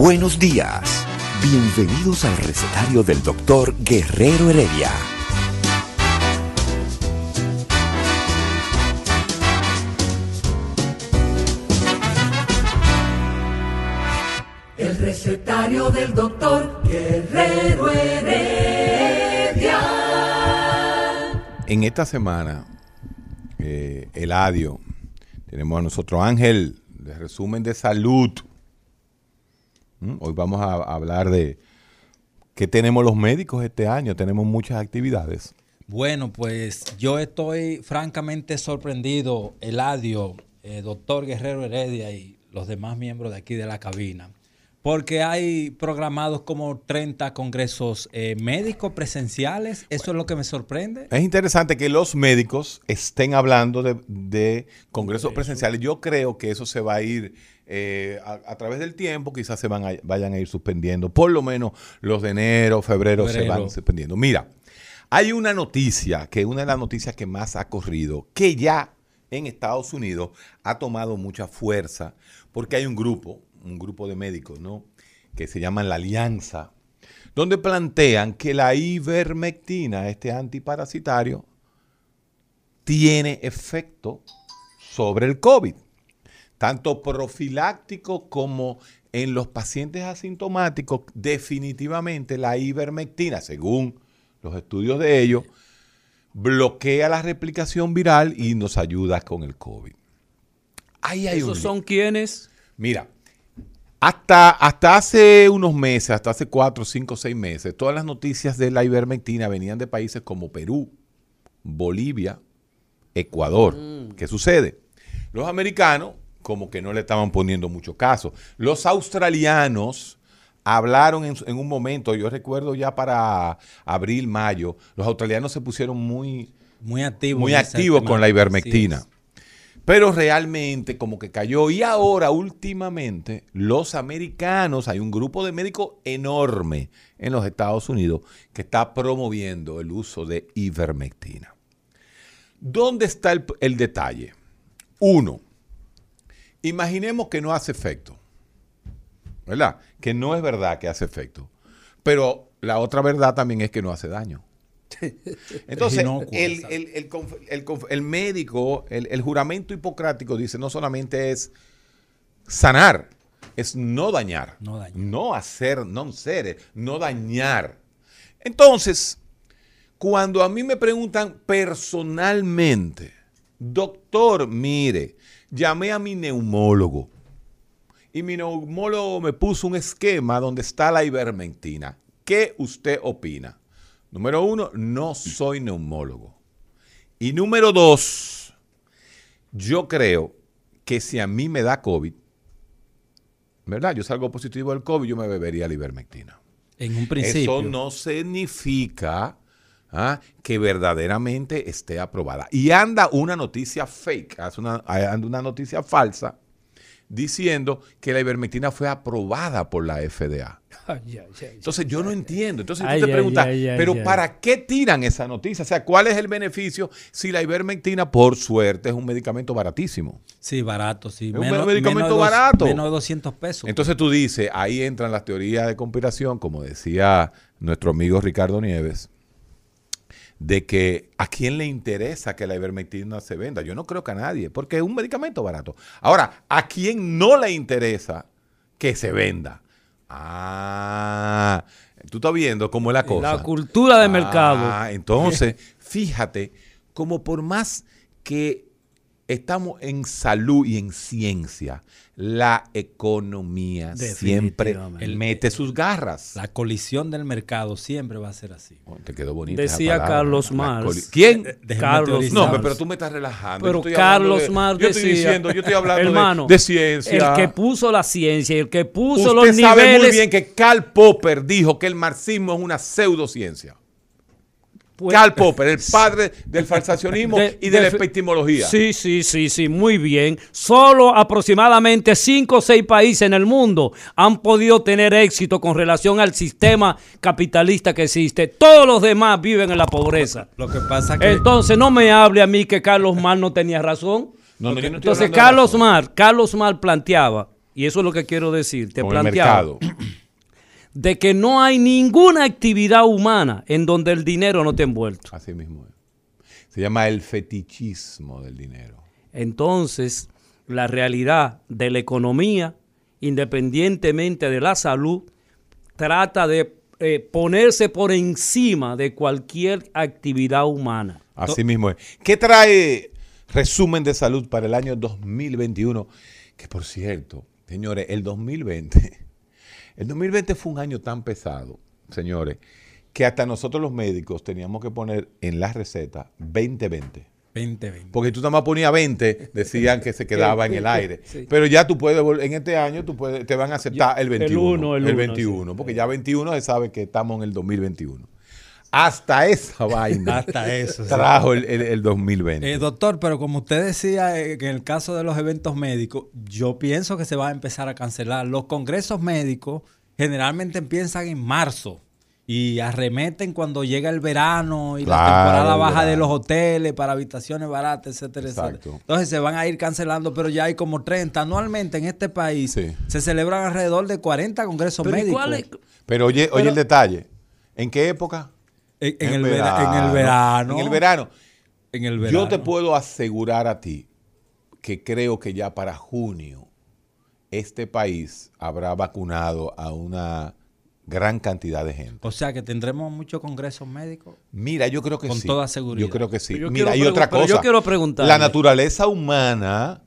Buenos días. Bienvenidos al recetario del doctor Guerrero Heredia. El recetario del doctor Guerrero Heredia. En esta semana, eh, Eladio, tenemos a nosotros Ángel, de resumen de salud. ¿Mm? Hoy vamos a hablar de qué tenemos los médicos este año. Tenemos muchas actividades. Bueno, pues yo estoy francamente sorprendido, Eladio, eh, doctor Guerrero Heredia y los demás miembros de aquí de la cabina, porque hay programados como 30 congresos eh, médicos presenciales. Eso es lo que me sorprende. Es interesante que los médicos estén hablando de, de congresos presenciales. Yo creo que eso se va a ir eh, a, a través del tiempo, quizás se van a- vayan a ir suspendiendo. Por lo menos los de enero, febrero, se van suspendiendo. Mira, hay una noticia, que es una de las noticias que más ha corrido, que ya en Estados Unidos ha tomado mucha fuerza, porque hay un grupo, un grupo de médicos, ¿no? Que se llaman la Alianza, donde plantean que la ivermectina, este antiparasitario, tiene efecto sobre el COVID, tanto profiláctico como en los pacientes asintomáticos. Definitivamente la ivermectina, según los estudios de ellos, bloquea la replicación viral y nos ayuda con el COVID. Ahí hay ¿Esos son quienes? Mira, hasta, hasta hace unos meses, hasta hace cuatro, cinco, seis meses, todas las noticias de la ivermectina venían de países como Perú, Bolivia, Ecuador. ¿Qué sucede? Los americanos como que no le estaban poniendo mucho caso. Los australianos hablaron en, un momento, yo recuerdo ya para abril, mayo, los australianos se pusieron muy, Muy muy activos tema. con la ivermectina. Pero realmente como que cayó. Y ahora, últimamente, los americanos, hay un grupo de médicos enorme en los Estados Unidos que está promoviendo el uso de ivermectina. ¿Dónde está el, el detalle? Uno, imaginemos que no hace efecto. ¿Verdad? Que no es verdad que hace efecto. Pero la otra verdad también es que no hace daño. Entonces, el, el- el médico, el, el juramento hipocrático dice no solamente es sanar, es no dañar. No dañar. No hacer, no ser, no dañar. Entonces, cuando a mí me preguntan personalmente, doctor, mire, llamé a mi neumólogo y mi neumólogo me puso un esquema donde está la ivermectina. ¿Qué usted opina? Número uno, no soy neumólogo. Y número dos, yo creo que si a mí me da COVID, ¿verdad? Yo salgo positivo del COVID, yo me bebería la ivermectina. En un principio. Eso no significa ah, que verdaderamente esté aprobada. Y anda una noticia fake, una- anda una noticia falsa diciendo que la ivermectina fue aprobada por la FDA. Entonces yo no entiendo. Entonces tú te preguntas, pero. ¿para qué tiran esa noticia? O sea, ¿cuál es el beneficio si la ivermectina, por suerte, es un medicamento baratísimo? Sí, barato, sí. Es un medicamento dos- barato. Menos de 200 pesos. Entonces tú dices, ahí entran las teorías de conspiración, como decía nuestro amigo Ricardo Nieves, de que a quién le interesa que la ivermectina se venda. Yo no creo que a nadie, porque es un medicamento barato. Ahora, ¿a quién no le interesa que se venda? Ah, tú estás viendo cómo es la cosa. La cultura de Ah, mercado. entonces, fíjate, como por más que estamos en salud y en ciencia. La economía siempre mete sus garras. La colisión del mercado siempre va a ser así. Oh, te quedó bonita esa Decía. Carlos Marx. ¿Quién? Déjeme Carlos. No, pero tú me estás relajando. Pero Yo Carlos de- Marx Yo estoy diciendo, yo estoy hablando de- hermano, de, ciencia. El que puso la ciencia el que puso Usted los sabe niveles. muy bien que Karl Popper dijo que el marxismo es una pseudociencia. Pues, Karl Popper, el padre del falsacionismo de- y de la epistemología. Sí, sí, sí, sí, muy bien. Solo aproximadamente cinco o seis países en el mundo han podido tener éxito con relación al sistema capitalista que existe. Todos los demás viven en la pobreza. Lo que pasa que Entonces no me hable a mí que Carlos Marx no tenía razón. No, no, no Entonces Carlos. Marx, Carlos Marx planteaba, y eso es lo que quiero decir, te Con el mercado. de que no hay ninguna actividad humana en donde el dinero no esté envuelto. Así mismo es. Se llama el fetichismo del dinero. Entonces, la realidad de la economía, independientemente de la salud, trata de eh, ponerse por encima de cualquier actividad humana. Así mismo es. ¿Qué trae resumen de salud para el año 2021? Que por cierto, señores, el 2020, el 2020 fue un año tan pesado, señores, que hasta nosotros los médicos teníamos que poner en la receta 2020. 2020. Porque tú nada más ponías 20, decían que se quedaba en el aire. Pero ya tú puedes, en este año tú puedes, te van a aceptar el el 21. uno, el uno, 21, porque ya 21 se sabe que estamos en el 2021. Hasta esa vaina Hasta eso. trajo el, el- el 2020. Eh, doctor, pero como usted decía eh, que en el caso de los eventos médicos, yo pienso que se va a empezar a cancelar. Los congresos médicos generalmente empiezan en marzo y arremeten cuando llega el verano y Claro, la temporada baja de los hoteles para habitaciones baratas, etcétera, Exacto. etcétera. Entonces se van a ir cancelando, pero ya hay como 30. Anualmente en este país Sí. se celebran alrededor de 40 congresos Pero ¿y médicos. cuál es? Pero oye, oye el detalle. ¿En qué época? En, en el vera- en el verano. En el verano. En el verano. Yo te puedo asegurar a ti que creo que ya para junio este país habrá vacunado a una gran cantidad de gente. O sea que tendremos muchos congresos médicos. Mira, yo creo que Con sí. toda seguridad. Yo creo que sí. Mira, hay otra cosa. yo quiero preguntarle. La naturaleza humana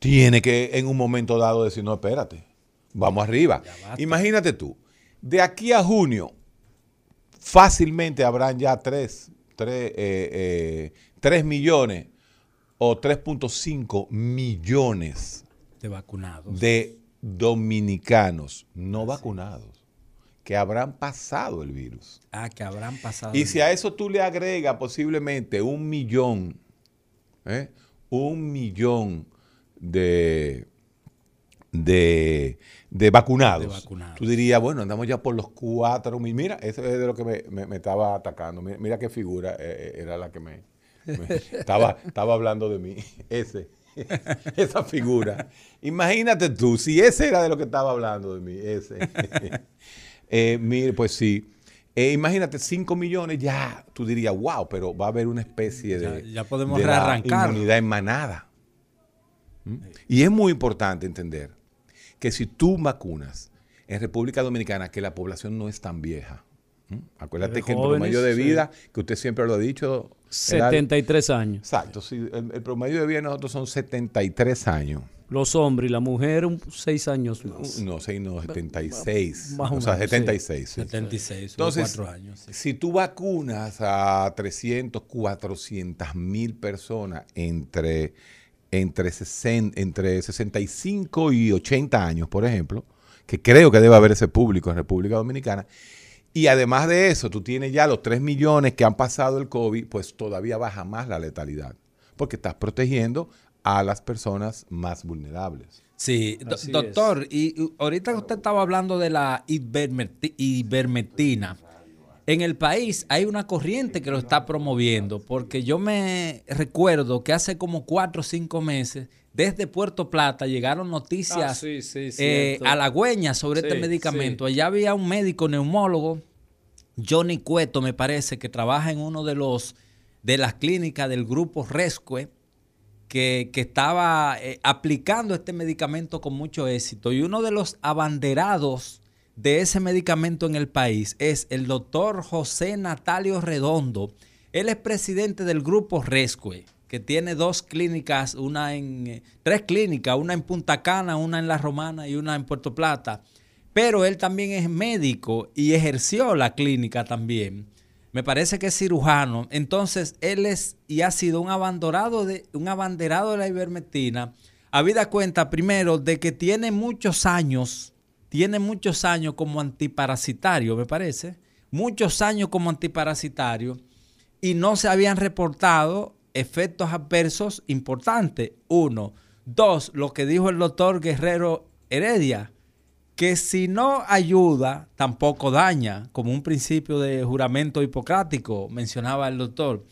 tiene que en un momento dado decir, no, espérate, vamos arriba. Imagínate tú, de aquí a junio, fácilmente habrán ya 3, millones o 3.5 millones de vacunados. de dominicanos no vacunados que habrán pasado el virus. Ah, que habrán pasado. Y si a eso tú le agregas posiblemente un millón, ¿eh? un millón de, de, de vacunados, De vacunados. tú dirías, bueno, andamos ya por los cuatro mil. Mira, eso es de lo que me, me- me estaba atacando. Mira, mira qué figura eh, era la que me, me- estaba, estaba hablando de mí. Ese. Esa figura. Imagínate tú, si ese era de lo que estaba hablando de mí, ese. Eh, mire, pues sí. Eh, imagínate, 5 millones ya, tú dirías, wow, pero va a haber una especie de, Ya- ya podemos de la inmunidad en manada. ¿Mm? Y es muy importante entender que si tú vacunas en República Dominicana, que la población no es tan vieja. ¿Mm? Acuérdate De que el jóvenes, promedio de sí. vida, que usted siempre lo ha dicho, el- 73 años. Exacto, sí, el, el promedio de vida de nosotros son 73 años. Los hombres y la mujer, un- seis años más. No, 6, no, 76. Más o o sea, menos, sí. 76. sí. 76 Entonces, o 4 años. sí. si tú vacunas a 300, 400 mil personas entre, entre, 60 entre 65 y 80 años, por ejemplo, que creo que debe haber ese público en República Dominicana, y además de eso, tú tienes ya los 3 millones que han pasado el COVID, pues todavía baja más la letalidad, porque estás protegiendo a las personas más vulnerables. Sí, do- Así doctor, y y ahorita usted estaba hablando de la ivermecti- ivermectina. En el país hay una corriente que lo está promoviendo, porque yo me recuerdo que hace como cuatro o cinco meses, desde Puerto Plata llegaron noticias Ah, sí, sí, eh, halagüeñas sobre Sí, este medicamento. Allá había un médico neumólogo, Johnny Cueto, me parece, que trabaja en uno de los de las clínicas del grupo Rescue, que, que estaba eh, aplicando este medicamento con mucho éxito. Y uno de los abanderados de ese medicamento en el país es el doctor José Natalio Redondo. Él es presidente del grupo Rescue, que tiene dos clínicas, una en, eh, tres clínicas, una en Punta Cana, una en La Romana y una en Puerto Plata. Pero él también es médico y ejerció la clínica también. Me parece que es cirujano. Entonces, él es y ha sido un abanderado de, un abanderado de la ivermectina. Habida cuenta, primero, de que tiene muchos años, tiene muchos años como antiparasitario, me parece. Muchos años como antiparasitario y no se habían reportado efectos adversos importantes. Uno. Dos, lo que dijo el doctor Guerrero Heredia, que si no ayuda, tampoco daña, como un principio de juramento hipocrático, mencionaba el doctor.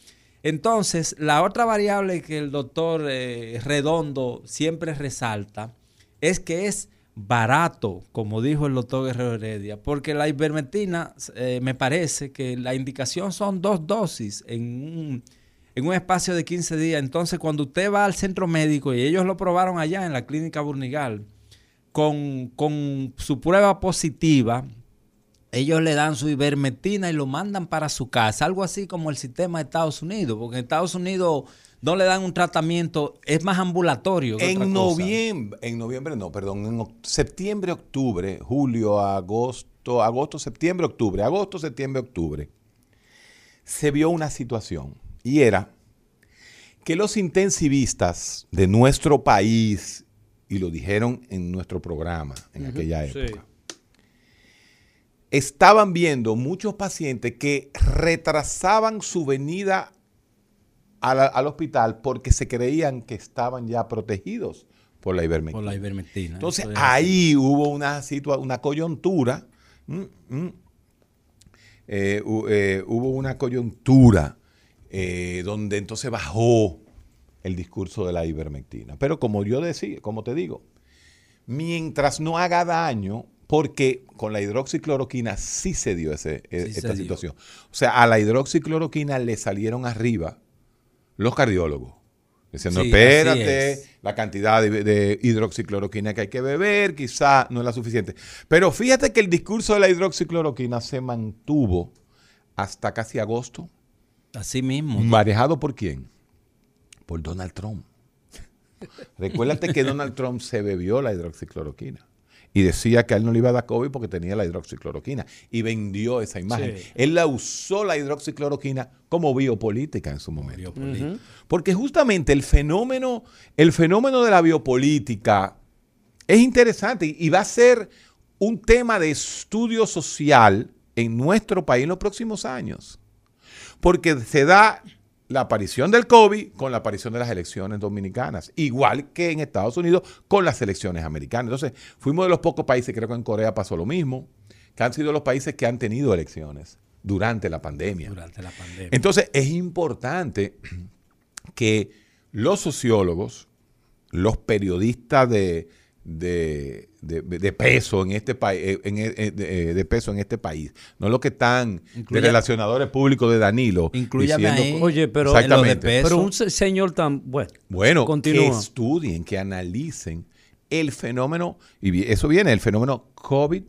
Entonces, la otra variable que el doctor eh, Redondo siempre resalta es que es barato, como dijo el doctor Guerrero Heredia, porque la ivermectina, eh, me parece que la indicación son dos dosis en un, en un espacio de 15 días. Entonces, cuando usted va al centro médico, y ellos lo probaron allá en la clínica Burnigal, con, con su prueba positiva, ellos le dan su ivermectina y lo mandan para su casa, algo así como el sistema de Estados Unidos, porque en Estados Unidos no le dan un tratamiento, es más ambulatorio. que otra En cosa. noviembre, en noviembre no, perdón, en septiembre, octubre, julio, agosto, agosto, septiembre, octubre, agosto, septiembre, octubre, se vio una situación y era que los intensivistas de nuestro país, y lo dijeron en nuestro programa en aquella sí. época, estaban viendo muchos pacientes que retrasaban su venida a la- al hospital porque se creían que estaban ya protegidos por la ivermectina. Por la ivermectina. Entonces ahí hubo una, situa- una coyuntura, mm, mm, eh, eh, hubo una coyuntura eh, donde entonces bajó el discurso de la ivermectina. Pero como yo decía, como te digo, mientras no haga daño, porque con la hidroxicloroquina sí se dio ese, eh, Sí se esta dio. situación. O sea, a la hidroxicloroquina le salieron arriba los cardiólogos. Diciendo, Sí, espérate, es. la cantidad de, de hidroxicloroquina que hay que beber, quizá no es la suficiente. Pero fíjate que el discurso de la hidroxicloroquina se mantuvo hasta casi agosto. Así mismo. ¿Manejado por quién? Por Donald Trump. Recuérdate que Donald Trump se bebió la hidroxicloroquina y decía que a él no le iba a dar COVID porque tenía la hidroxicloroquina y vendió esa imagen. Sí. Él la usó la hidroxicloroquina como biopolítica en su momento. Porque justamente el fenómeno, el fenómeno de la biopolítica es interesante y va a ser un tema de estudio social en nuestro país en los próximos años. Porque se da la aparición del COVID con la aparición de las elecciones dominicanas, igual que en Estados Unidos con las elecciones americanas. Entonces, fuimos de los pocos países, creo que en Corea pasó lo mismo, que han sido los países que han tenido elecciones durante la pandemia. Durante la pandemia. Entonces es importante que los sociólogos, los periodistas de, de- de- de peso en este país, de, peso en este país, no los que están Incluya- de relacionadores públicos de Danilo. Diciendo Oye, pero, en lo de Exactamente. peso. pero un se- señor tan bueno. Bueno, que estudien, que analicen el fenómeno, y eso viene, el fenómeno COVID,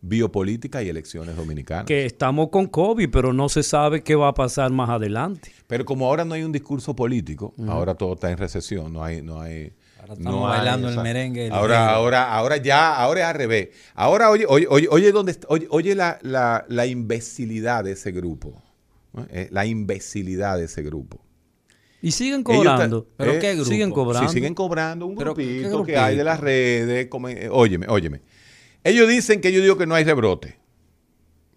biopolítica y elecciones dominicanas. que estamos con COVID, pero no se sabe qué va a pasar más adelante. Pero como ahora no hay un discurso político, ahora todo está en recesión, no hay, no hay. Ahora estamos no hay, bailando o el merengue, el Ahora, ahora, ahora ya, ahora es al revés. Ahora oye, oye, oye, oye dónde está- oye, oye la, la, la imbecilidad de ese grupo. Eh, la imbecilidad de ese grupo. Y siguen cobrando. ¿Pero eh, qué grupo? Siguen cobrando. Sí, siguen cobrando un ¿Pero qué grupito que hay de las redes. como- eh, óyeme, óyeme. Ellos dicen que yo digo que no hay rebrote,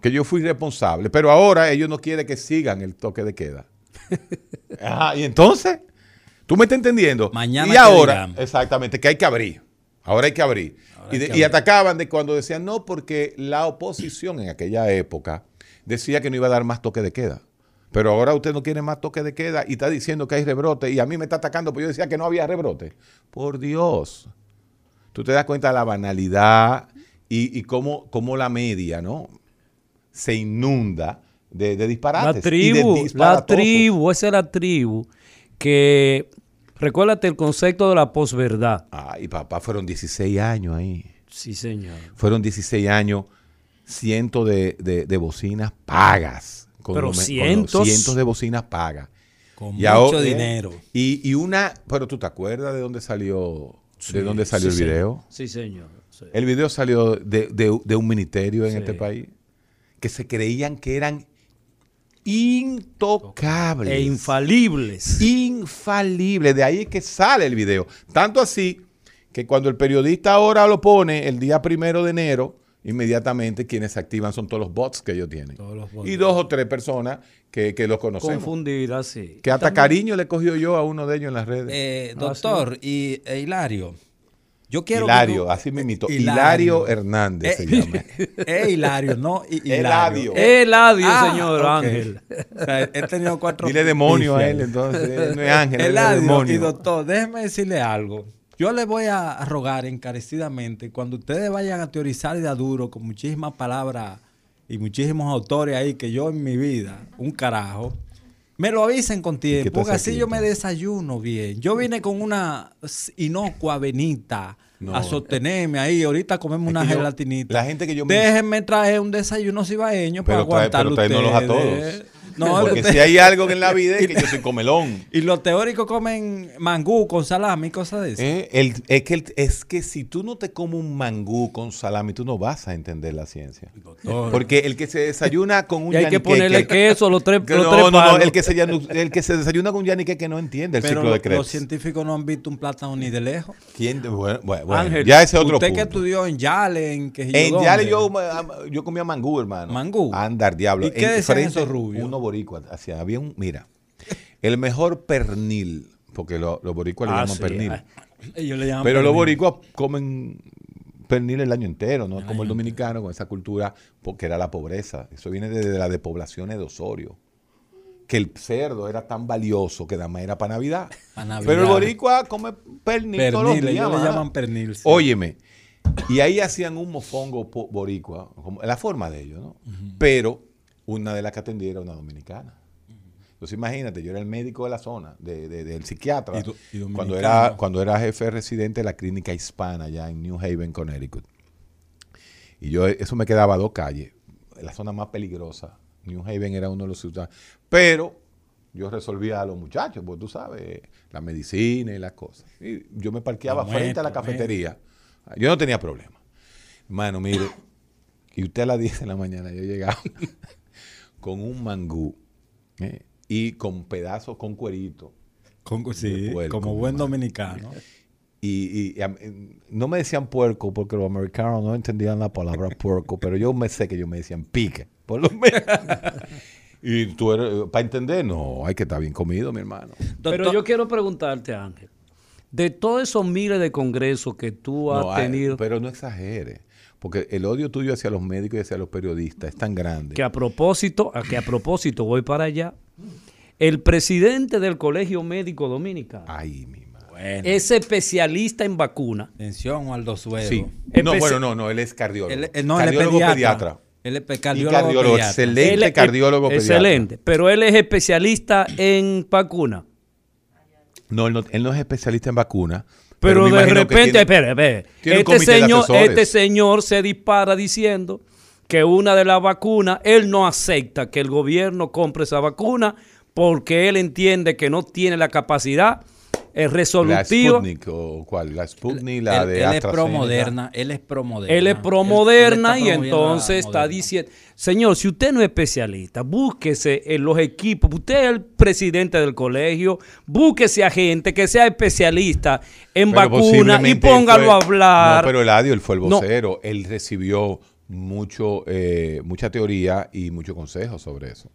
que yo fui responsable, pero ahora ellos no quieren que sigan el toque de queda. Ajá, y entonces, ¿tú me estás entendiendo? Mañana y ahora, digan. exactamente, que hay que abrir. Ahora hay que abrir. Ahora Y, hay de- que y abrir. atacaban de cuando decían no, porque la oposición en aquella época decía que no iba a dar más toque de queda. Pero ahora usted no quiere más toque de queda y está diciendo que hay rebrote y a mí me está atacando porque yo decía que no había rebrote. Por Dios. Tú te das cuenta de la banalidad y, y cómo, cómo la media, ¿no? Se inunda de, de disparates. La y de tribu, la tribu, esa es la tribu que, recuérdate el concepto de la posverdad. Ay, papá, fueron 16 años ahí. Sí, señor. Fueron 16 años, cientos de, de- de bocinas pagas. Con Pero los me- con los cientos. cientos de bocinas pagas. Con Y mucho ahora- dinero. Y, y una, pero tú te acuerdas de dónde salió, de dónde salió Sí, el video? Sí, señor. Sí. El video salió de, de- de un ministerio en este país que se creían que eran intocables. E infalibles. infalibles. De ahí es que sale el video. Tanto así que cuando el periodista ahora lo pone el día primero de enero, inmediatamente quienes se activan son todos los bots que ellos tienen. Todos los bots. Y dos o tres personas que, que los conocemos. Confundidas, sí. Que hasta También- cariño le cogió yo a uno de ellos en las redes. Eh, doctor y Hilario, yo quiero que Hilario, tú- así me invitó. Hilario. Hilario Hernández se Eh, llama. Eh, Hilario, no Hi- Eladio. Hilario. Eladio, Ah, señor. Ángel. O sea, he tenido cuatro. Dile demonio a él, entonces. él No es ángel, es Eladio, demonio. y doctor, déjeme decirle algo. Yo le voy a a rogar encarecidamente, cuando ustedes vayan a teorizar y a duro con muchísimas palabras y muchísimos autores ahí que yo en mi vida, un carajo, me lo avisen con tiempo, porque así yo me desayuno bien. Yo vine con una inocua venita No. a sostenerme ahí. Ahorita comemos Es una yo- gelatinita. la gente que yo me- Déjenme traer un desayuno cibaeño para Pero trae- aguantarlo pero tráenos a ustedes. todos. No, Porque si hay algo en la vida es que yo soy comelón. y los teóricos comen mangú con salami y cosas de eso. Eh, el- es, que el- es que si tú no te comes un mangú con salami, tú no vas a entender la ciencia. Doctor. Porque el que se desayuna con un Y hay que ponerle queso, los tres, que los no, tres no, no, el que, se, el que se desayuna con un yanique que no entiende el Pero ciclo lo- de Krebs. los científicos no han visto un plátano ni de lejos. ¿Quién? Bueno, bueno, bueno, Ángel, ya ese es otro Usted que estudió en Yale, en que En Yale yo, yo comía mangú, hermano. ¿Mangú? Andar, diablo. ¿Y qué En decían frente, esos rubios? Uno boricua. Hacia, había un, mira, el mejor pernil, porque lo- los boricuas le Ah, llaman sí, pernil. ah. Ellos le llaman Pero los pernil. boricuas comen pernil el año entero, no como el dominicano con esa cultura, porque era la pobreza. Eso viene desde la despoblación de Osorio. Que el cerdo era tan valioso que nada más era para Navidad. Pa' Navidad. Pero el boricua come pernil, todos los Pernil, días. ellos le llaman pernil. sí. Óyeme, y ahí hacían un mofongo boricua, como la forma de ellos, ¿no? Pero una de las que atendía era una dominicana. Entonces imagínate, yo era el médico de la zona, de- de- del psiquiatra, Y do- y cuando, era, cuando era jefe residente de la clínica hispana allá en New Haven, Connecticut. Y yo, eso me quedaba a dos calles, la zona más peligrosa. New Haven era uno de los ciudades. Pero yo resolvía a los muchachos, porque tú sabes, la medicina y las cosas. Y yo me parqueaba frente a la meto, cafetería. Yo no tenía problema. Hermano, mire, y usted a las 10 de la mañana yo llegaba con un mangú ¿eh? y con pedazos, con cuerito. Con- sí, puerco, como buen dominicano. Y, y- no me decían puerco porque los americanos no entendían la palabra puerco, pero yo me sé que ellos me decían pique, por lo menos. y tú eres, para entender, no, hay que estar bien comido, mi hermano. Pero yo quiero preguntarte, Ángel, de todos esos miles de congresos que tú has No, hay- tenido, pero no exagere, porque el odio tuyo hacia los médicos y hacia los periodistas es tan grande. que a propósito, a que a propósito voy para allá, el presidente del Colegio Médico Dominicano Ay, mi madre. Bueno, es especialista en vacuna. atención, Aldo Suero. Sí. No, bueno, no, no, él es cardiólogo. Él, él- no, él es cardiólogo pediatra. pediatra. Él es Y cardiólogo, cardiólogo, pediatra. excelente Él es- cardiólogo pediatra. Excelente, pero él es especialista en vacuna. No él, no, él no es especialista en vacunas. Pero, de repente, tiene- espere, espere. tiene Este señor, este señor se dispara diciendo que una de las vacunas, él no acepta que el gobierno compre esa vacuna porque él entiende que no tiene la capacidad eh, La resolutiva. Sputnik o cuál, la Sputnik, la él, de él es AstraZeneca. pro moderna, él es pro moderna. Él es Él- pro él moderna está y la entonces está diciendo, señor, si usted no es especialista, búsquese en los equipos, usted es el presidente del colegio, búsquese a gente que sea especialista en Pero vacuna y póngalo fue- a hablar. No, pero Eladio, él fue el No. vocero. Él recibió mucho, eh, mucha teoría y mucho consejo sobre eso.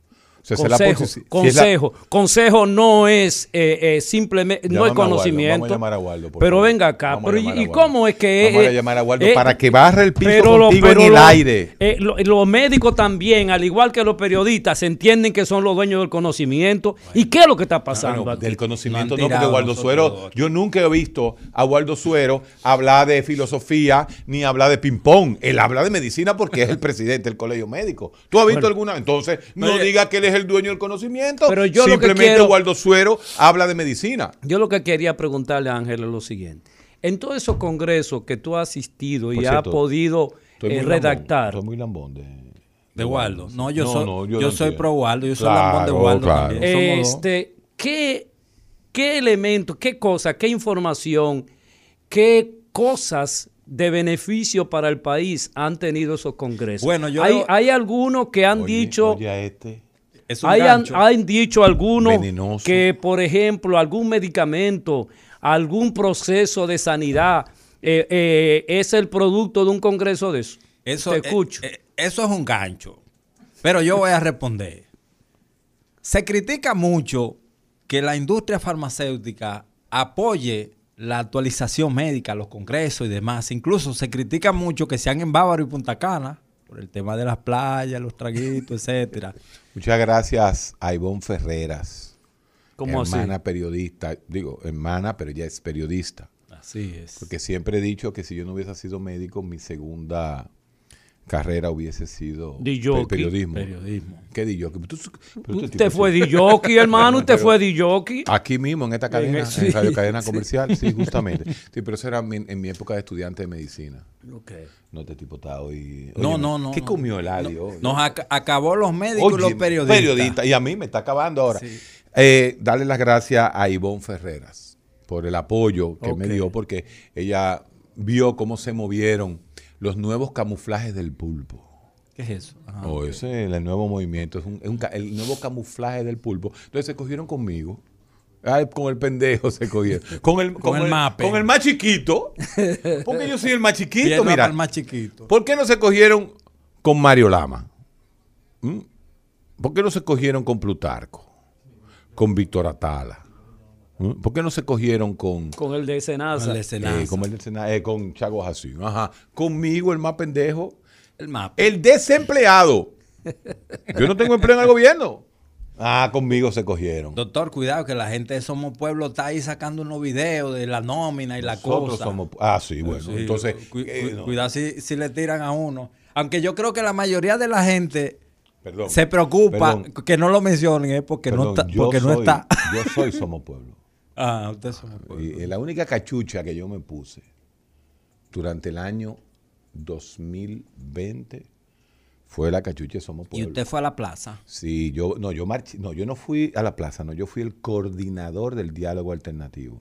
O sea, la Consejo, si la- consejo, consejo no es eh, eh, simplemente, no es a Waldo, conocimiento. Vamos a llamar a Waldo, pero favor. venga acá, Vamos a pero llamar ¿y, a y Waldo. cómo es que Vamos a eh, llamar a Waldo eh, para que barra el piso pero lo- contigo en pero el lo- aire. eh, lo- los médicos también, al igual que los periodistas, se entienden que son los dueños del conocimiento. ¿Y qué es lo que está pasando Bueno, aquí? del conocimiento No no, porque Waldo Suero, yo nunca he visto a Waldo Suero hablar de filosofía ni hablar de ping-pong. Él habla de medicina porque es el presidente del colegio médico. ¿Tú has visto alguna? Entonces, no Oye, diga que él es el dueño del conocimiento. Pero yo lo que Simplemente quiero- Waldo Suero habla de medicina. Yo lo que quería preguntarle a Ángel es lo siguiente. En todos esos congresos que tú has asistido y has podido Estoy eh, redactar, lambón, Estoy muy lambón de, De Waldo. No, yo No, soy, no, yo yo no soy entiendo. pro Waldo. Yo soy lambón de Waldo claro. también. Este, ¿qué, qué elementos, qué cosas, qué información, qué cosas de beneficio para el país han tenido esos congresos? Bueno, yo- hay, hay algunos que han Oye, dicho... oye a este. Es un Hay, han, dicho algunos Venenoso. que, por ejemplo, algún medicamento, algún proceso de sanidad eh, eh, es el producto de un congreso de eso. Eso, Te eh, escucho. eh, eso es un gancho. Pero yo voy a responder. Se critica mucho que la industria farmacéutica apoye la actualización médica, los congresos y demás. Incluso se critica mucho que sean en Bávaro y Punta Cana por el tema de las playas, los traguitos, etcétera. Muchas gracias a Ivonne Ferreras, ¿Cómo así? hermana periodista. Digo, hermana, pero ella es periodista. Así es. Porque siempre he dicho que si yo no hubiese sido médico, mi segunda carrera hubiese sido jockey. periodismo. Periodismo. ¿Qué di jockey? Tú- pero tú- Usted fue sí. de jockey, hermano. Usted fue de jockey. Aquí mismo, en esta cadena, el- sí, en Radio Cadena sí. Comercial, sí, justamente. Sí, pero eso era mi- en mi época de estudiante de medicina. Ok. No este tipo está hoy. No, no, no. ¿Qué no. comió hoy? Nos ac- acabó los médicos y los periodistas. periodista, Y a mí me está acabando ahora. Eh, darle las gracias a Ivonne Ferreras por el apoyo que me dio, porque ella vio cómo se movieron los nuevos camuflajes del pulpo. ¿Qué es eso? Ajá. o ese es el nuevo movimiento, es, un- es un el nuevo camuflaje del pulpo. Entonces se cogieron conmigo. Ay, con el pendejo se cogieron. Con el, con el mape. Con el más chiquito. Porque yo soy el más chiquito, Pierna mira. el más chiquito. ¿Por qué no se cogieron con Mario Lama? ¿Mm? ¿Por qué no se cogieron con Plutarco? Con Víctor Atala. ¿Mm? ¿Por qué no se cogieron con, Con el de Senasa. El de Senasa. eh, como el del Sena- eh, con Chago Jacín? Ajá. Conmigo, el más pendejo. El mapa. El desempleado. Yo no tengo empleo en el gobierno. Ah, conmigo se cogieron. Doctor, cuidado que la gente de Somos Pueblo está ahí sacando unos videos de la nómina y la Nosotros cosa. somos. Ah, sí, bueno. Sí, entonces. cu- eh, no. cuidado si, si le tiran a uno. Aunque yo creo que la mayoría de la gente Perdón. se preocupa Perdón. que no lo mencionen es porque no está. yo Porque no soy- está. Yo soy Somos Pueblo. Ah, usted es Somos Pueblo. Y, eh, la única cachucha que yo me puse durante el año 2020 fue la cachucha de Somos Y Pueblo. usted fue a la plaza. Sí, yo no, yo marché, no, yo no fui a la plaza, no, yo fui el coordinador del diálogo alternativo.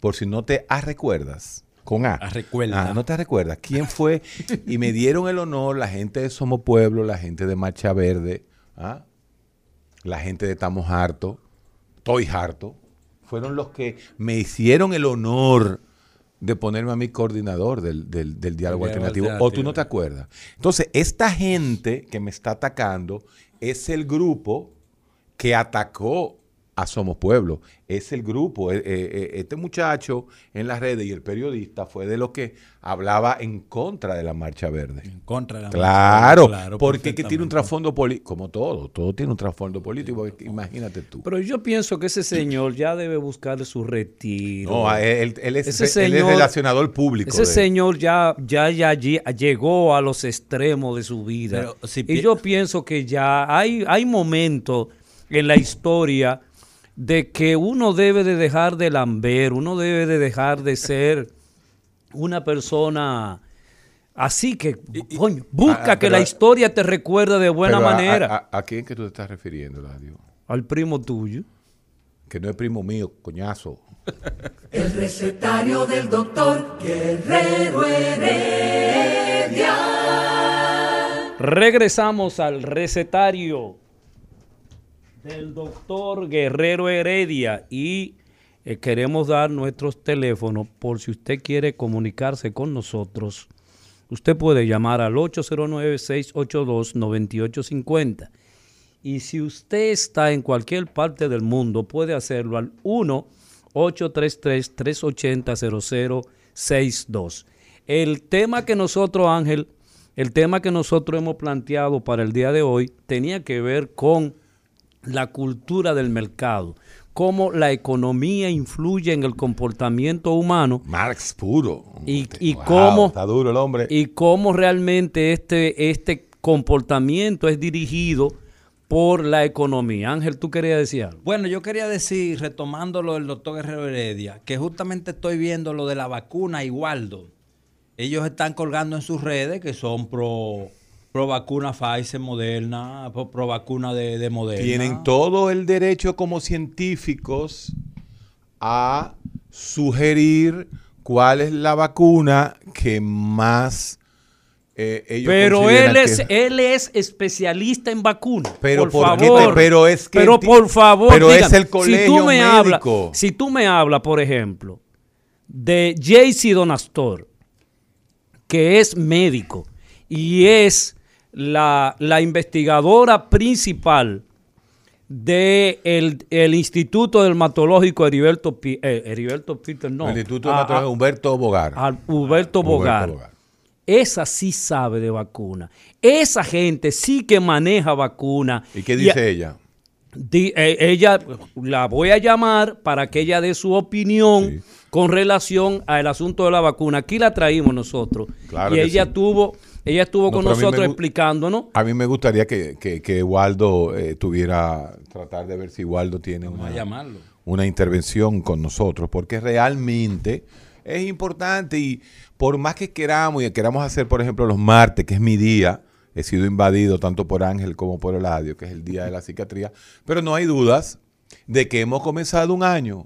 Por si no te ah, recuerdas, con A. Ah, recuerda. Ah, no te recuerdas. ¿Quién fue? y me dieron el honor la gente de Somos Pueblo, la gente de Marcha Verde, ¿ah? la gente de Estamos Harto, Estoy Harto, fueron los que me hicieron el honor de ponerme a mi coordinador del, del- del diálogo Diálogo alternativo. O tú alternativo. no te acuerdas. Entonces, esta gente que me está atacando es el grupo que atacó a Somos Pueblo. Es el grupo. eh, eh, este muchacho en las redes y el periodista fue de los que hablaba en contra de la Marcha Verde. En contra de la Claro, Claro, porque que tiene un trasfondo político, como todo, todo tiene un trasfondo político, imagínate tú. Pero yo pienso que ese señor ya debe buscar su retiro. No, él, él es, Ese él es señor- relacionador público. Ese señor ya, ya, ya lle- llegó a los extremos de su vida. Pero si y yo pienso que ya hay, hay momentos en la historia de que uno debe de dejar de lamber, uno debe de dejar de ser una persona así que, coño, busca ah, que pero- la historia te recuerde de buena manera. A, a- a quién que tú te estás refiriendo, Ladio? Al primo tuyo. Que no es primo mío, coñazo. El recetario del doctor Guerrero Heredia. Regresamos al recetario del doctor Guerrero Heredia y eh, queremos dar nuestros teléfonos por si usted quiere comunicarse con nosotros. Usted puede llamar al 809-682-9850. Y si usted está en cualquier parte del mundo, puede hacerlo al 1-833-380-0062. El tema que nosotros, Ángel, el tema que nosotros hemos planteado para el día de hoy tenía que ver con la cultura del mercado, cómo la economía influye en el comportamiento humano Marx puro. Y- y Wow, cómo- Está duro el hombre. y cómo realmente este, este comportamiento es dirigido por la economía. Ángel, tú querías decir algo. Bueno, yo quería decir, retomando lo del doctor Guerrero Heredia, que justamente estoy viendo lo de la vacuna Igualdo. Ellos están colgando en sus redes que son pro pro vacuna Pfizer, Moderna, pro, vacuna de, de Moderna. Tienen todo el derecho como científicos a sugerir cuál es la vacuna que más eh, ellos Pero él es, que- él es especialista en vacunas. Pero por ¿por te- favor. pero es que Pero por favor. pero es el si colegio tú me hablas, si tú me hablas, por ejemplo, de JC Donastor, que es médico y es la, la investigadora principal del de el Instituto Dermatológico Heriberto, eh, Heriberto Peter, no. el Instituto a- de Naturaleza, a- Humberto Bogar. a Huberto Bogar. Bogar. Esa sí sabe de vacuna. Esa gente sí que maneja vacuna. ¿Y qué dice ella? di- eh, ella la voy a llamar para que ella dé su opinión Sí. con relación al asunto de la vacuna. Aquí la traímos nosotros. Claro y ella sí. tuvo, ella estuvo No, con a nosotros explicándonos. A mí me gustaría que, que, que Waldo eh, tuviera, tratar de ver si Waldo tiene Vamos una, a llamarlo. una intervención con nosotros, porque realmente es importante y por más que queramos y queramos hacer, por ejemplo, los martes, que es mi día, he sido invadido tanto por Ángel como por Eladio, que es el día de la psiquiatría, pero no hay dudas de que hemos comenzado un año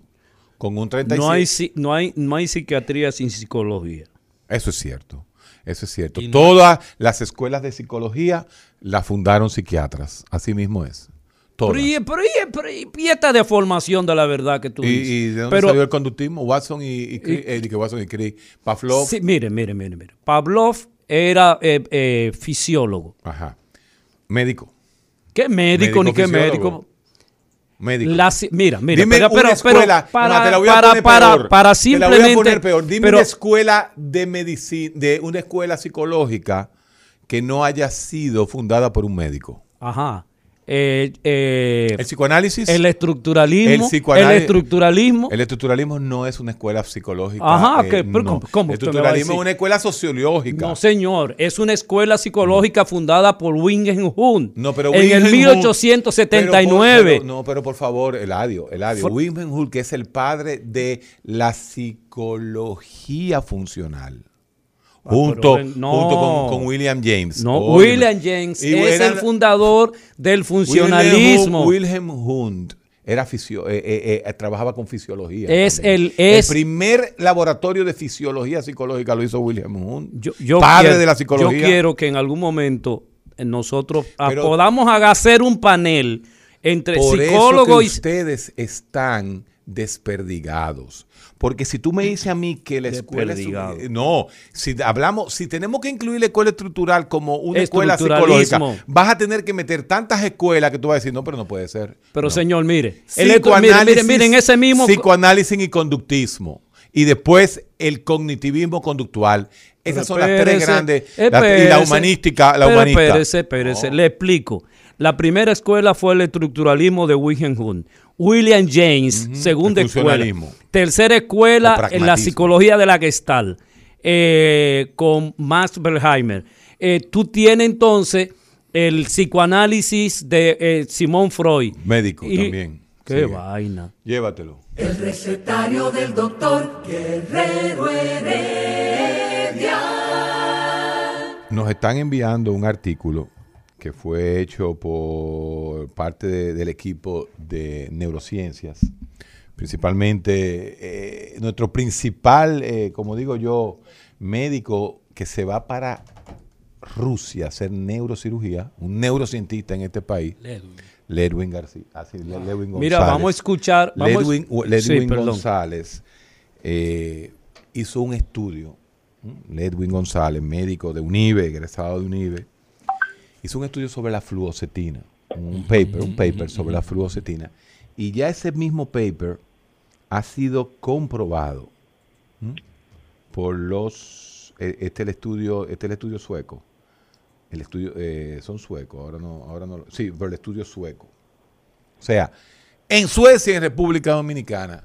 con un 37. No hay, no, hay, no hay psiquiatría sin psicología. Eso es cierto. Eso es cierto. No- Todas las escuelas de psicología las fundaron psiquiatras. Así mismo es. Todas. Pero, y, pero, y- pero y- y esta deformación de la verdad que tú ¿Y, dices. y de dónde Pero- salió el conductismo? Watson y, y, Crick- eh, que Watson y Crick. Pavlov. Sí, mire, mire, mire, mire. Pavlov era eh, eh, fisiólogo. Ajá. Médico. ¿Qué médico, Médico ni qué médico? Médico. La mira, mira, Dime pero, una pero- pero escuela. para, no, te la voy a para, poner para, peor. para Te la simplemente. voy a poner peor. Dime pero- una escuela de medicina, de una escuela psicológica que no haya sido fundada por un médico. Ajá. Eh, eh, El psicoanálisis. el estructuralismo. el El, estructuralismo. El estructuralismo no es una escuela psicológica. Ajá, eh. Pero no. ¿cómo- El estructuralismo es una escuela sociológica. No, señor, es una escuela psicológica fundada por Wilhelm Hunt No, pero en Wilhelm el Hunt- 1879. Pero pero- no, pero por favor, Eladio, Eladio. Wilhelm Hunt, que es el padre de la psicología funcional. Junto, no. junto con, con William James. no. William James Y es era- el fundador del funcionalismo. Wilhelm Hunt era fisio- eh, eh, eh, trabajaba con fisiología. Es también. el- es- primer laboratorio de fisiología psicológica lo hizo Wilhelm Hunt. yo, yo padre quiero, de la psicología. Yo quiero que en algún momento nosotros ah, Pero- podamos hacer un panel entre psicólogos y ustedes están desperdigados. Porque si tú me dices a mí que la escuela es eh, no, si hablamos, si tenemos que incluir la escuela estructural como una escuela psicológica, vas a tener que meter tantas escuelas que tú vas a decir, no, pero no puede ser. Pero No. señor, mire, el esto- mire, Psicoanálisis, mire, miren ese mismo psicoanálisis y conductismo. Y después el cognitivismo conductual. Esas son las tres grandes. y la humanística, la humanista. Espérese, espérese, No. le explico. La primera escuela fue el estructuralismo de Wilhelm Hunt. William James, segunda el escuela. funcionalismo. Tercera escuela en la psicología de la Gestalt, eh, con Max Berheimer. Eh, tú tienes entonces el psicoanálisis de eh, Simón Freud. Médico Y- también. Qué Sigue. vaina. Llévatelo. El recetario del doctor Guerrero Heredia. Nos están enviando un artículo que fue hecho por parte de- del equipo de neurociencias, principalmente eh, nuestro principal, eh, como digo yo, médico que se va para Rusia a hacer neurocirugía, un neurocientista en este país, Ledwin. Ledwin García. así, Le- Ledwin Mira, González. vamos a escuchar. Vamos, Ledwin, Sí. González eh, hizo un estudio. Ledwin González, médico de UNIBE, egresado de UNIBE, hizo un estudio sobre la fluocetina. Un paper, un paper sobre la fluocetina. Y ya ese mismo paper ha sido comprobado ¿m? por los. eh, Este es el estudio, este es el estudio sueco. El estudio, eh, son suecos, ahora no, ahora no, sí, por el estudio sueco. O sea, en Suecia y en República Dominicana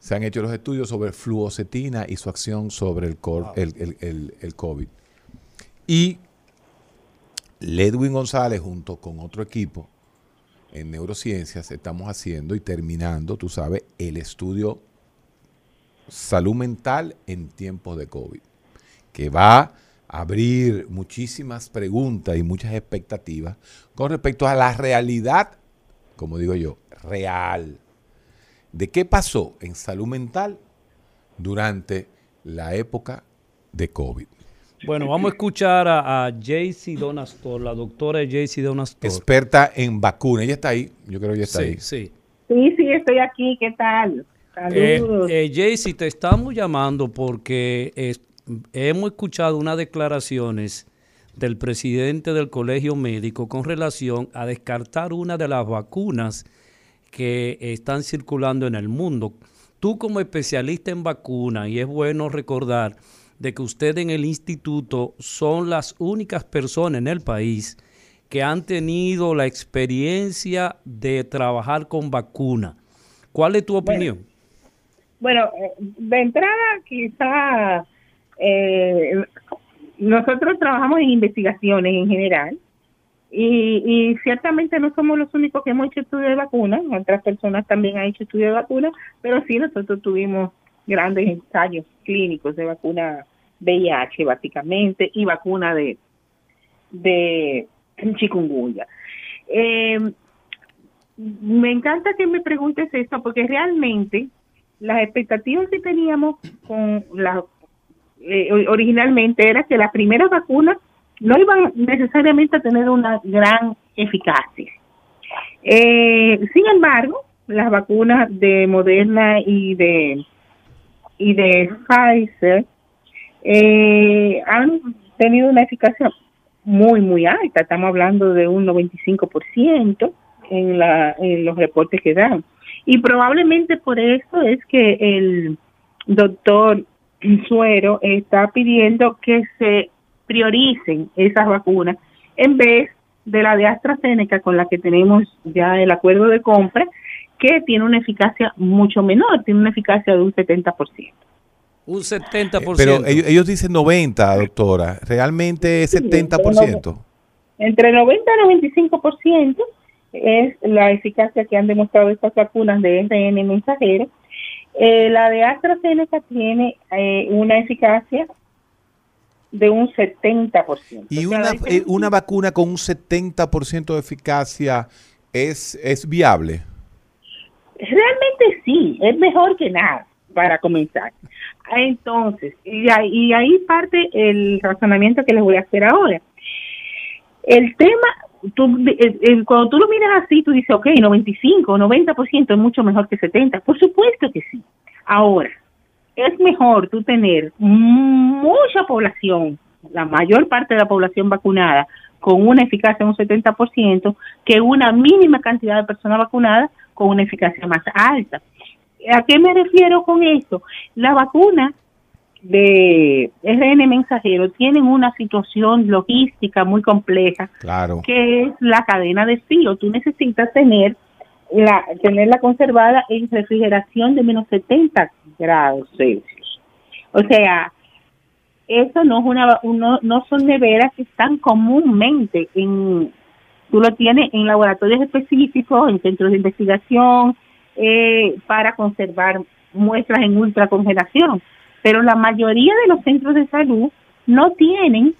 se han hecho los estudios sobre fluocetina y su acción sobre el, cor- el- el- el COVID. Y Ledwin González, junto con otro equipo en neurociencias, estamos haciendo y terminando, tú sabes, el estudio salud mental en tiempos de COVID, que va abrir muchísimas preguntas y muchas expectativas con respecto a la realidad, como digo yo, real, de qué pasó en salud mental durante la época de COVID. Bueno, vamos a escuchar a, a Jaycee Donastor, la doctora Jaycee Donastor. Experta en vacuna. Ella está ahí. Yo creo que ella está sí, ahí. sí. Sí, sí, estoy aquí. ¿Qué tal? Eh, Saludos. eh, Jaycee, te estamos llamando porque eh, hemos escuchado unas declaraciones del presidente del Colegio Médico con relación a descartar una de las vacunas que están circulando en el mundo. Tú como especialista en vacunas, y es bueno recordar de que usted en el instituto son las únicas personas en el país que han tenido la experiencia de trabajar con vacuna. ¿Cuál es tu opinión? Bueno, eh, de entrada, quizá eh, nosotros trabajamos en investigaciones en general y, y ciertamente no somos los únicos que hemos hecho estudios de vacunas, otras personas también han hecho estudios de vacunas, pero sí nosotros tuvimos grandes ensayos clínicos de vacuna VIH básicamente y vacuna de, de chikungunya. Eh, me encanta que me preguntes esto porque realmente las expectativas que teníamos con la eh, originalmente era que las primeras vacunas no iban necesariamente a tener una gran eficacia. Eh, sin embargo, las vacunas de Moderna y de y de Pfizer eh, han tenido una eficacia muy muy alta. Estamos hablando de un 95% en, la, en los reportes que dan. Y probablemente por eso es que el doctor Suero está pidiendo que se prioricen esas vacunas en vez de la de AstraZeneca con la que tenemos ya el acuerdo de compra, que tiene una eficacia mucho menor, tiene una eficacia de un 70%. Un 70%. Pero ellos, ellos dicen 90, doctora. ¿Realmente es Sí, 70%? Entre 90 y 95% es la eficacia que han demostrado estas vacunas de RN mensajero. Eh, la de AstraZeneca tiene eh, una eficacia de un 70%. Y O sea, una, eh, una vacuna con un 70% de eficacia es, es viable. Realmente sí, es mejor que nada para comenzar. Entonces, y ahí, ahí parte el razonamiento que les voy a hacer ahora. El tema, tú, eh, eh, cuando tú lo miras así, tú dices, ok, 95, 90% es mucho mejor que 70. Por supuesto que sí. Ahora, es mejor tú tener mucha población, la mayor parte de la población vacunada, con una eficacia de un 70%, que una mínima cantidad de personas vacunadas con una eficacia más alta. ¿A qué me refiero con esto? La vacuna de RN mensajero tienen una situación logística muy compleja Claro. que es la cadena de frío. Tú necesitas tener la tenerla conservada en refrigeración de menos 70 grados Celsius. O sea, eso no es una no, no son neveras que están comúnmente en tú lo tienes en laboratorios específicos, en centros de investigación eh, para conservar muestras en ultracongelación, pero la mayoría de los centros de salud no tienen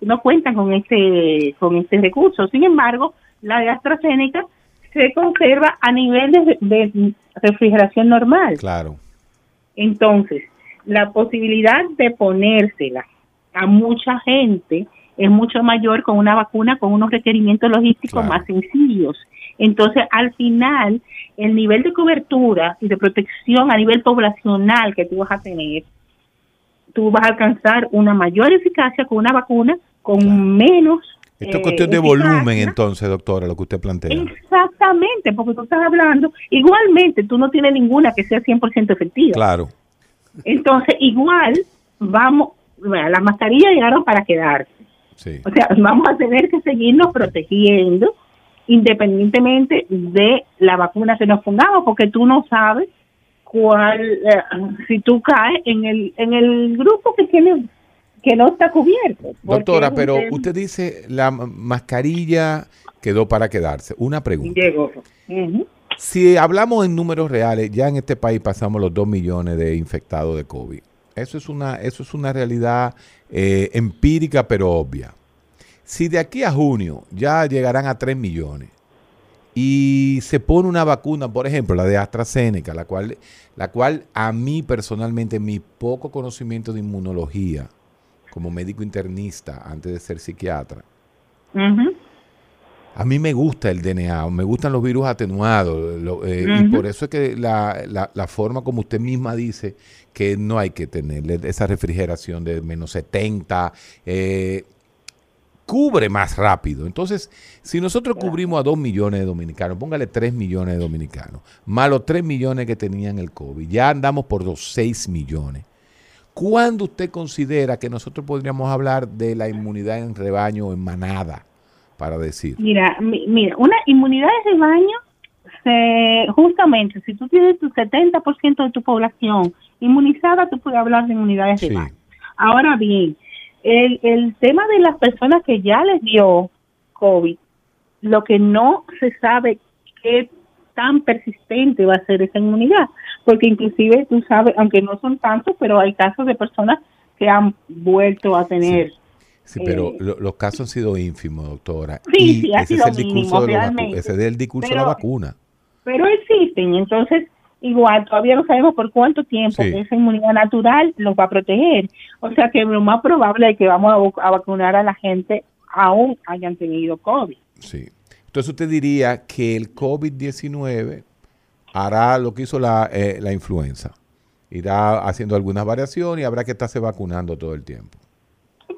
no cuentan con este con este recurso. Sin embargo, la de AstraZeneca se conserva a nivel de, de refrigeración normal. Claro. Entonces, la posibilidad de ponérsela a mucha gente es mucho mayor con una vacuna con unos requerimientos logísticos Claro. más sencillos. Entonces, al final, el nivel de cobertura y de protección a nivel poblacional que tú vas a tener, tú vas a alcanzar una mayor eficacia con una vacuna con menos... Esto es eh, cuestión de volumen, entonces, doctora, lo que usted plantea. Exactamente, porque tú estás hablando, igualmente tú no tienes ninguna que sea 100% efectiva. Claro. Entonces, igual, vamos, bueno, las mascarillas llegaron para quedarse. Sí. O sea, vamos a tener que seguirnos protegiendo independientemente de la vacuna que nos pongamos, porque tú no sabes cuál, eh, si tú caes en el, en el grupo que tiene que no está cubierto. Doctora, pero tema- usted dice la ma- mascarilla quedó para quedarse. Una pregunta. Llegó. Si hablamos en números reales, ya en este país pasamos los 2 millones de infectados de COVID. Eso es una, eso es una realidad eh, empírica pero obvia. Si de aquí a junio ya llegarán a 3 millones y se pone una vacuna, por ejemplo, la de AstraZeneca, la cual, la cual a mí personalmente, mi poco conocimiento de inmunología, como médico internista antes de ser psiquiatra, a mí me gusta el DNA, me gustan los virus atenuados, lo- eh, y por eso es que la, la- la forma como usted misma dice que no hay que tener esa refrigeración de menos 70, eh, cubre más rápido. Entonces, si nosotros cubrimos a 2 millones de dominicanos, póngale 3 millones de dominicanos, más los 3 millones que tenían el COVID, ya andamos por los 6 millones. ¿Cuándo usted considera que nosotros podríamos hablar de la inmunidad en rebaño o en manada, para decir? Mira, mi- mira, una inmunidad de rebaño, se, justamente, si tú tienes tu 70% de tu población inmunizada, tú puedes hablar de inmunidades de Sí. rebaño. Ahora bien, el, el tema de las personas que ya les dio COVID, lo que no se sabe qué tan persistente va a ser esa inmunidad, porque inclusive tú sabes, aunque no son tantos, pero hay casos de personas que han vuelto a tener Sí, pero Eh, lo- los casos han sido ínfimos, doctora. Sí, y sí, ha ese sido es el discurso mínimo, de ese es el discurso de la vacuna. pero existen, entonces igual todavía no sabemos por cuánto tiempo Sí. esa inmunidad natural los va a proteger. O sea que lo más probable es que vamos a vacunar a la gente aún hayan tenido COVID. Sí. Entonces usted diría que el COVID-19 hará lo que hizo la, eh, la influenza. Irá haciendo algunas variaciones y habrá que estarse vacunando todo el tiempo.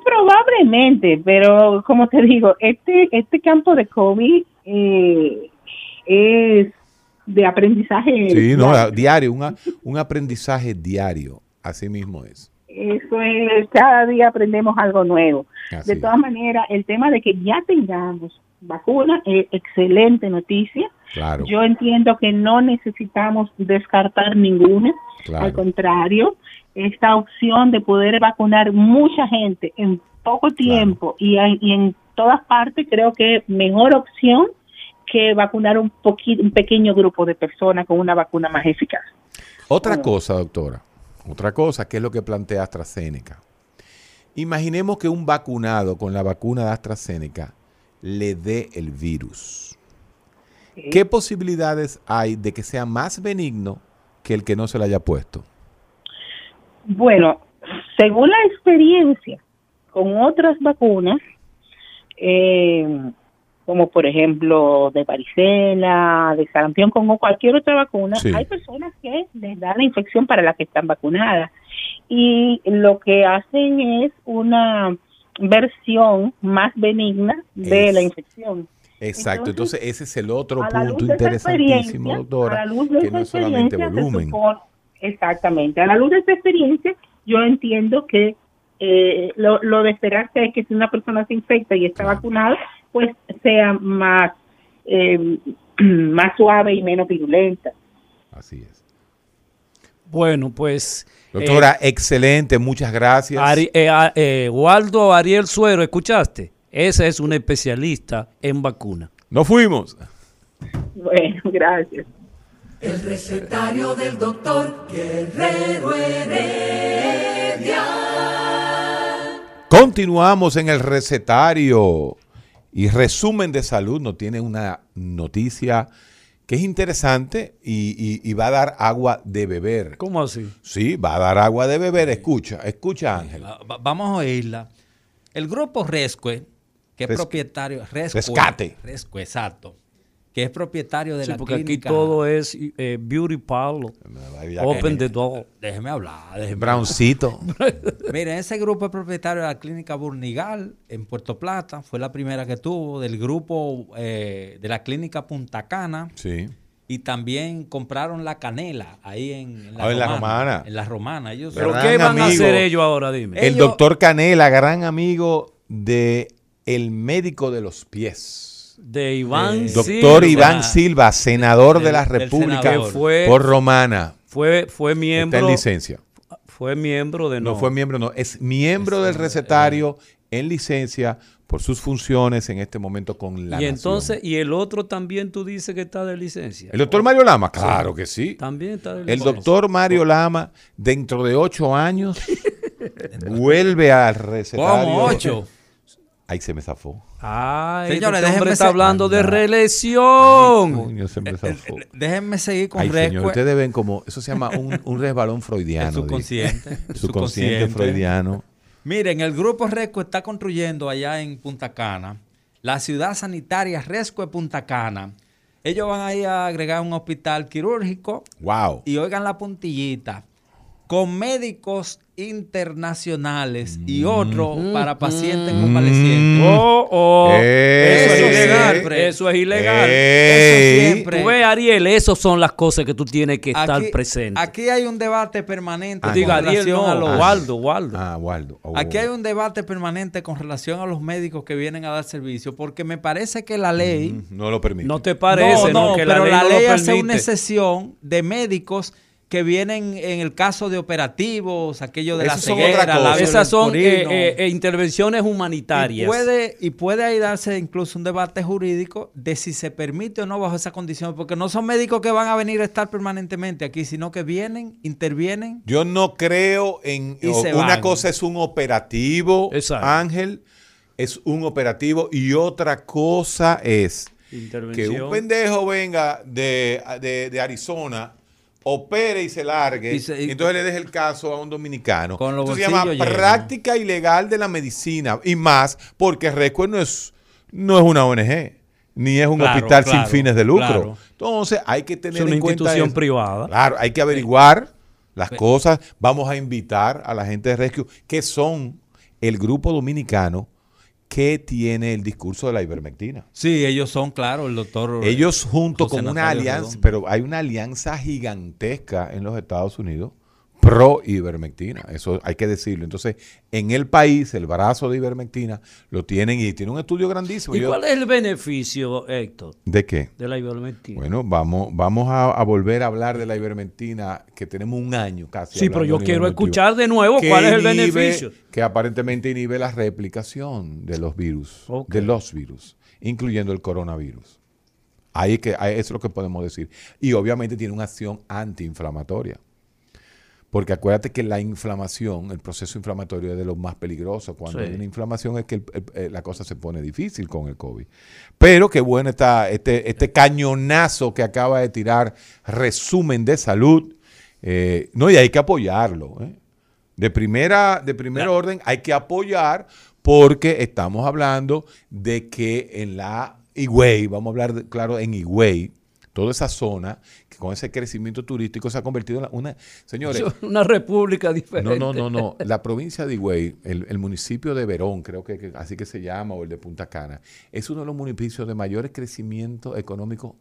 Probablemente, pero como te digo, este este campo de COVID eh, es de aprendizaje. Sí, no, diario. diario, un, aprendizaje diario. Así mismo es. Eso es, cada día aprendemos algo nuevo. Así de todas maneras, el tema de que ya tengamos vacuna es excelente noticia. Claro, Yo entiendo que no necesitamos descartar ninguna. claro. Al contrario, esta opción de poder vacunar mucha gente en poco tiempo y, en, y en todas partes creo que es mejor opción que vacunar un poquito, un pequeño grupo de personas con una vacuna más eficaz. Otra cosa, doctora, otra cosa, que es lo que plantea AstraZeneca. Imaginemos que un vacunado con la vacuna de AstraZeneca le dé el virus. ¿Qué posibilidades hay de que sea más benigno que el que no se le haya puesto? Bueno, según la experiencia con otras vacunas, eh, como por ejemplo de varicela, de sarampión, como cualquier otra vacuna, Sí. hay personas que les da la infección para las que están vacunadas. Y lo que hacen es una versión más benigna de Es- la infección. Exacto, entonces, Entonces, ese es el otro la punto interesantísimo, doctora, la que no es solamente volumen. supone- exactamente. A la luz de esta experiencia, yo entiendo que eh, lo, lo de esperarse es que si una persona se infecta y está Claro. vacunada, pues sea más, eh, más suave y menos virulenta. Así es. Bueno, pues... eh, Doctora, excelente, muchas gracias. Ari- eh, a- eh, Waldo Ariel Suero, ¿escuchaste? Ese es un especialista en vacuna. Nos fuimos. Bueno, gracias. El recetario del doctor Guerrero Heredia. Continuamos en el recetario y resumen de salud nos tiene una noticia que es interesante y, y- y va a dar agua de beber. ¿Cómo así? Sí, va a dar agua de beber. Escucha, escucha Ángel. Va- va- Vamos a oírla. El grupo Rescue, que es Res- propietario. Rescue, Rescate. Rescue, exacto. Que es propietario de Sí, la porque aquí clínica. todo es eh, beauty parlor. Ya Open the door. Déjeme hablar, déjeme Browncito. Miren, ese grupo es propietario de la clínica Burnigal en Puerto Plata. Fue la primera que tuvo, del grupo eh, de la clínica Punta Cana. Sí. Y también compraron la canela ahí en, en Ah, en la Romana. En la romana. Ellos ¿Pero qué van a hacer ellos ahora? Dime. El Ellos- doctor Canela, gran amigo de el médico de los pies. De Iván Eh, Doctor Silva. Iván Silva, senador de la República. Fue- por Romana. Fue, fue Está miembro. en licencia. Fue miembro de No, no. fue miembro, no, es miembro del recetario en licencia por sus funciones en este momento con la y nación. entonces, y el otro también tú dices que está de licencia. ¿El doctor Mario Lama? Claro que sí. También está de El licencia. doctor Mario Lama, dentro de ocho años, vuelve al recetario. ¿Cómo ocho? Ahí se me zafó. Ay, Señores, este hombre está hablando de reelección. Coño, se me zafó. Déjenme seguir con Ay, señor, ustedes ven como, eso se llama un, un resbalón freudiano. El subconsciente. El subconsciente freudiano. Miren, el grupo Rescue está construyendo allá en Punta Cana la ciudad sanitaria Rescue Punta Cana. Ellos van a ir a agregar un hospital quirúrgico Wow. y oigan la puntillita, con médicos internacionales y otros para pacientes convalecientes. Oh, oh. Eso es ilegal. Eso es ilegal. Ey. Eso siempre. Tú ves, Ariel, esas son las cosas que tú tienes que estar presente. aquí hay un debate permanente. Ah, con Diga, Ariel, relación no, a los- Ah. Waldo, Waldo. Ah, Waldo. Oh. Aquí hay un debate permanente con relación a los médicos que vienen a dar servicio, porque me parece que la ley... Mm, No lo permite. No te parece, ¿no? no, que pero la ley, la no ley hace una excepción de médicos que vienen en el caso de operativos, aquello de la Esos son ceguera, labio Esas son eh, eh, eh, intervenciones y humanitarias. puede, y puede ahí darse incluso un debate jurídico de si se permite o no bajo esa condición, porque no son médicos que van a venir a estar permanentemente aquí, sino que vienen, intervienen. Yo no creo en... Y o- se una van. cosa es un operativo, Exacto. Ángel, es un operativo y otra cosa es que un pendejo venga de, de- de Arizona, opere y se largue, Y se- y entonces le deje el caso a un dominicano. Con los se llama práctica ilegal de la medicina y más porque Recuer no es, no es una ONG. Ni es un Claro, hospital claro, sin fines de lucro. claro. Entonces hay que tener Es una en cuenta institución eso. privada. Claro, hay que averiguar las cosas. Vamos a invitar a la gente de Rescue, que son el grupo dominicano que tiene el discurso de la ivermectina. Sí, ellos son, claro, el doctor. Ellos junto José con una alianza, pero hay una alianza gigantesca en los Estados Unidos pro ivermectina, eso hay que decirlo. Entonces, en el país, el brazo de ivermectina lo tienen y tiene un estudio grandísimo. ¿Y Yo- cuál es el beneficio, Héctor, ¿De qué? de la ivermectina? Bueno, vamos, vamos a, a volver a hablar de la ivermectina, que tenemos un año casi. sí, pero yo quiero escuchar de nuevo cuál es el inhibe- beneficio. Que aparentemente inhibe la replicación de los virus, de los virus, incluyendo el coronavirus. Ahí que, ahí es lo que podemos decir. Y obviamente tiene una acción antiinflamatoria. Porque acuérdate que la inflamación, el proceso inflamatorio es de lo más peligroso. Cuando Sí. hay una inflamación es que el- el- eh, la cosa se pone difícil con el COVID. Pero qué bueno está este, este cañonazo que acaba de tirar resumen de salud. Eh, no, y hay que apoyarlo. ¿eh? De primera, de primer orden, hay que apoyar porque estamos hablando de que en la Higüey, vamos a hablar, de- claro, en Higüey, toda esa zona, con ese crecimiento turístico se ha convertido en una... Señores, una república diferente. no, no, no, no. La provincia de Higüey, el, el municipio de Verón, creo que, que así que se llama, o el de Punta Cana, es uno de los municipios de mayor crecimiento económico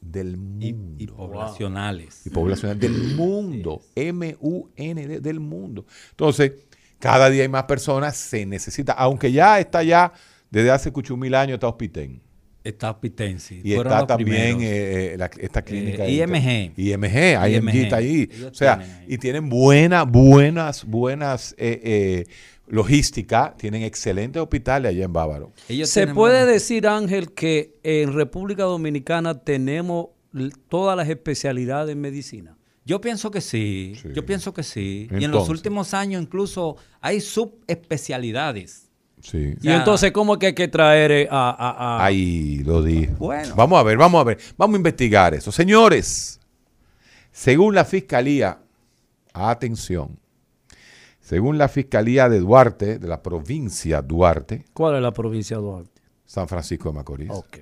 del mundo. y poblacionales. Y poblacional del mundo. M-U-N-D, del mundo. Entonces, cada día hay más personas, se necesita, aunque ya está ya, desde hace cucho mil años, está Hospitén. Está Pitensi. Y está los también eh, eh, la- esta clínica. Eh, IMG. IMG, IMG IMG. está ahí. Ellos O sea, tienen y tienen buena, buenas, buenas eh, eh, logística, tienen excelentes hospitales allá en Bávaro. Ellos Se puede decir, Ángel, que en República Dominicana tenemos todas las especialidades en medicina. Yo pienso que sí, Sí. yo pienso que sí. y en los últimos años incluso hay subespecialidades. Sí. Y entonces, ¿cómo es que hay que traer eh, a... a- a- Ahí lo dije. Bueno. Vamos a ver, vamos a ver. Vamos a investigar eso. Señores, según la Fiscalía, atención, según la Fiscalía de Duarte, de la provincia Duarte, ¿Cuál es la provincia de Duarte? San Francisco de Macorís, Ok.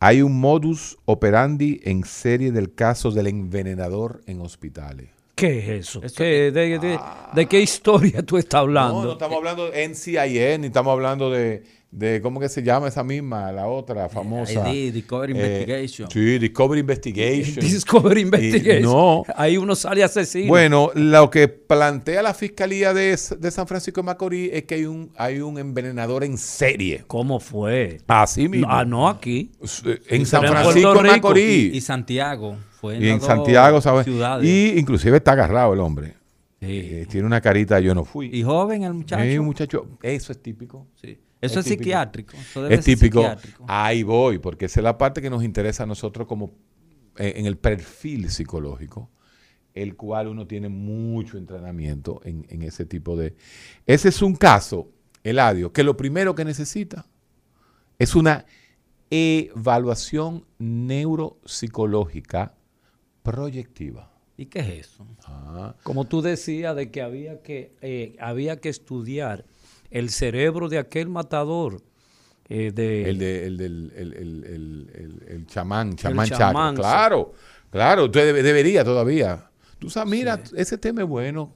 hay un modus operandi en serie del caso del envenenador en hospitales. ¿Qué es eso? ¿Qué- de, de- de qué historia tú estás hablando? No, no estamos hablando de NCIN, ni estamos hablando de, de ¿cómo que se llama esa misma, la otra famosa? ID, Discovery Eh, Investigation. Sí, Discovery Investigation. Discovery Investigation. no. Ahí uno sale asesino. Bueno, lo que plantea la Fiscalía de, de San Francisco de Macorís es que hay un, hay un envenenador en serie. ¿Cómo fue? Así mismo. Ah, no aquí. En San Francisco de. Macorís. Y Santiago. Fue Y en Santiago, ¿sabes? ciudades. Y inclusive está agarrado el hombre. Eh, tiene una carita, yo no fui. Y joven el muchacho. Un muchacho, eso es típico. Sí. Eso es, psiquiátrico. eso debe Es ser típico. psiquiátrico. Ahí voy, porque esa es la parte que nos interesa a nosotros como eh, en el perfil psicológico, el cual uno tiene mucho entrenamiento en, en ese tipo de... Ese es un caso, Eladio, que lo primero que necesita es una evaluación neuropsicológica proyectiva. ¿Y qué es eso? Ah, Como tú decías, de que había que, eh, había que estudiar el cerebro de aquel matador. eh, de, el, de, el del el, el- el- el- el chamán, chamán, chamán, sí. Claro, claro, usted debe- debería todavía. Tú sabes, mira, ese tema es bueno.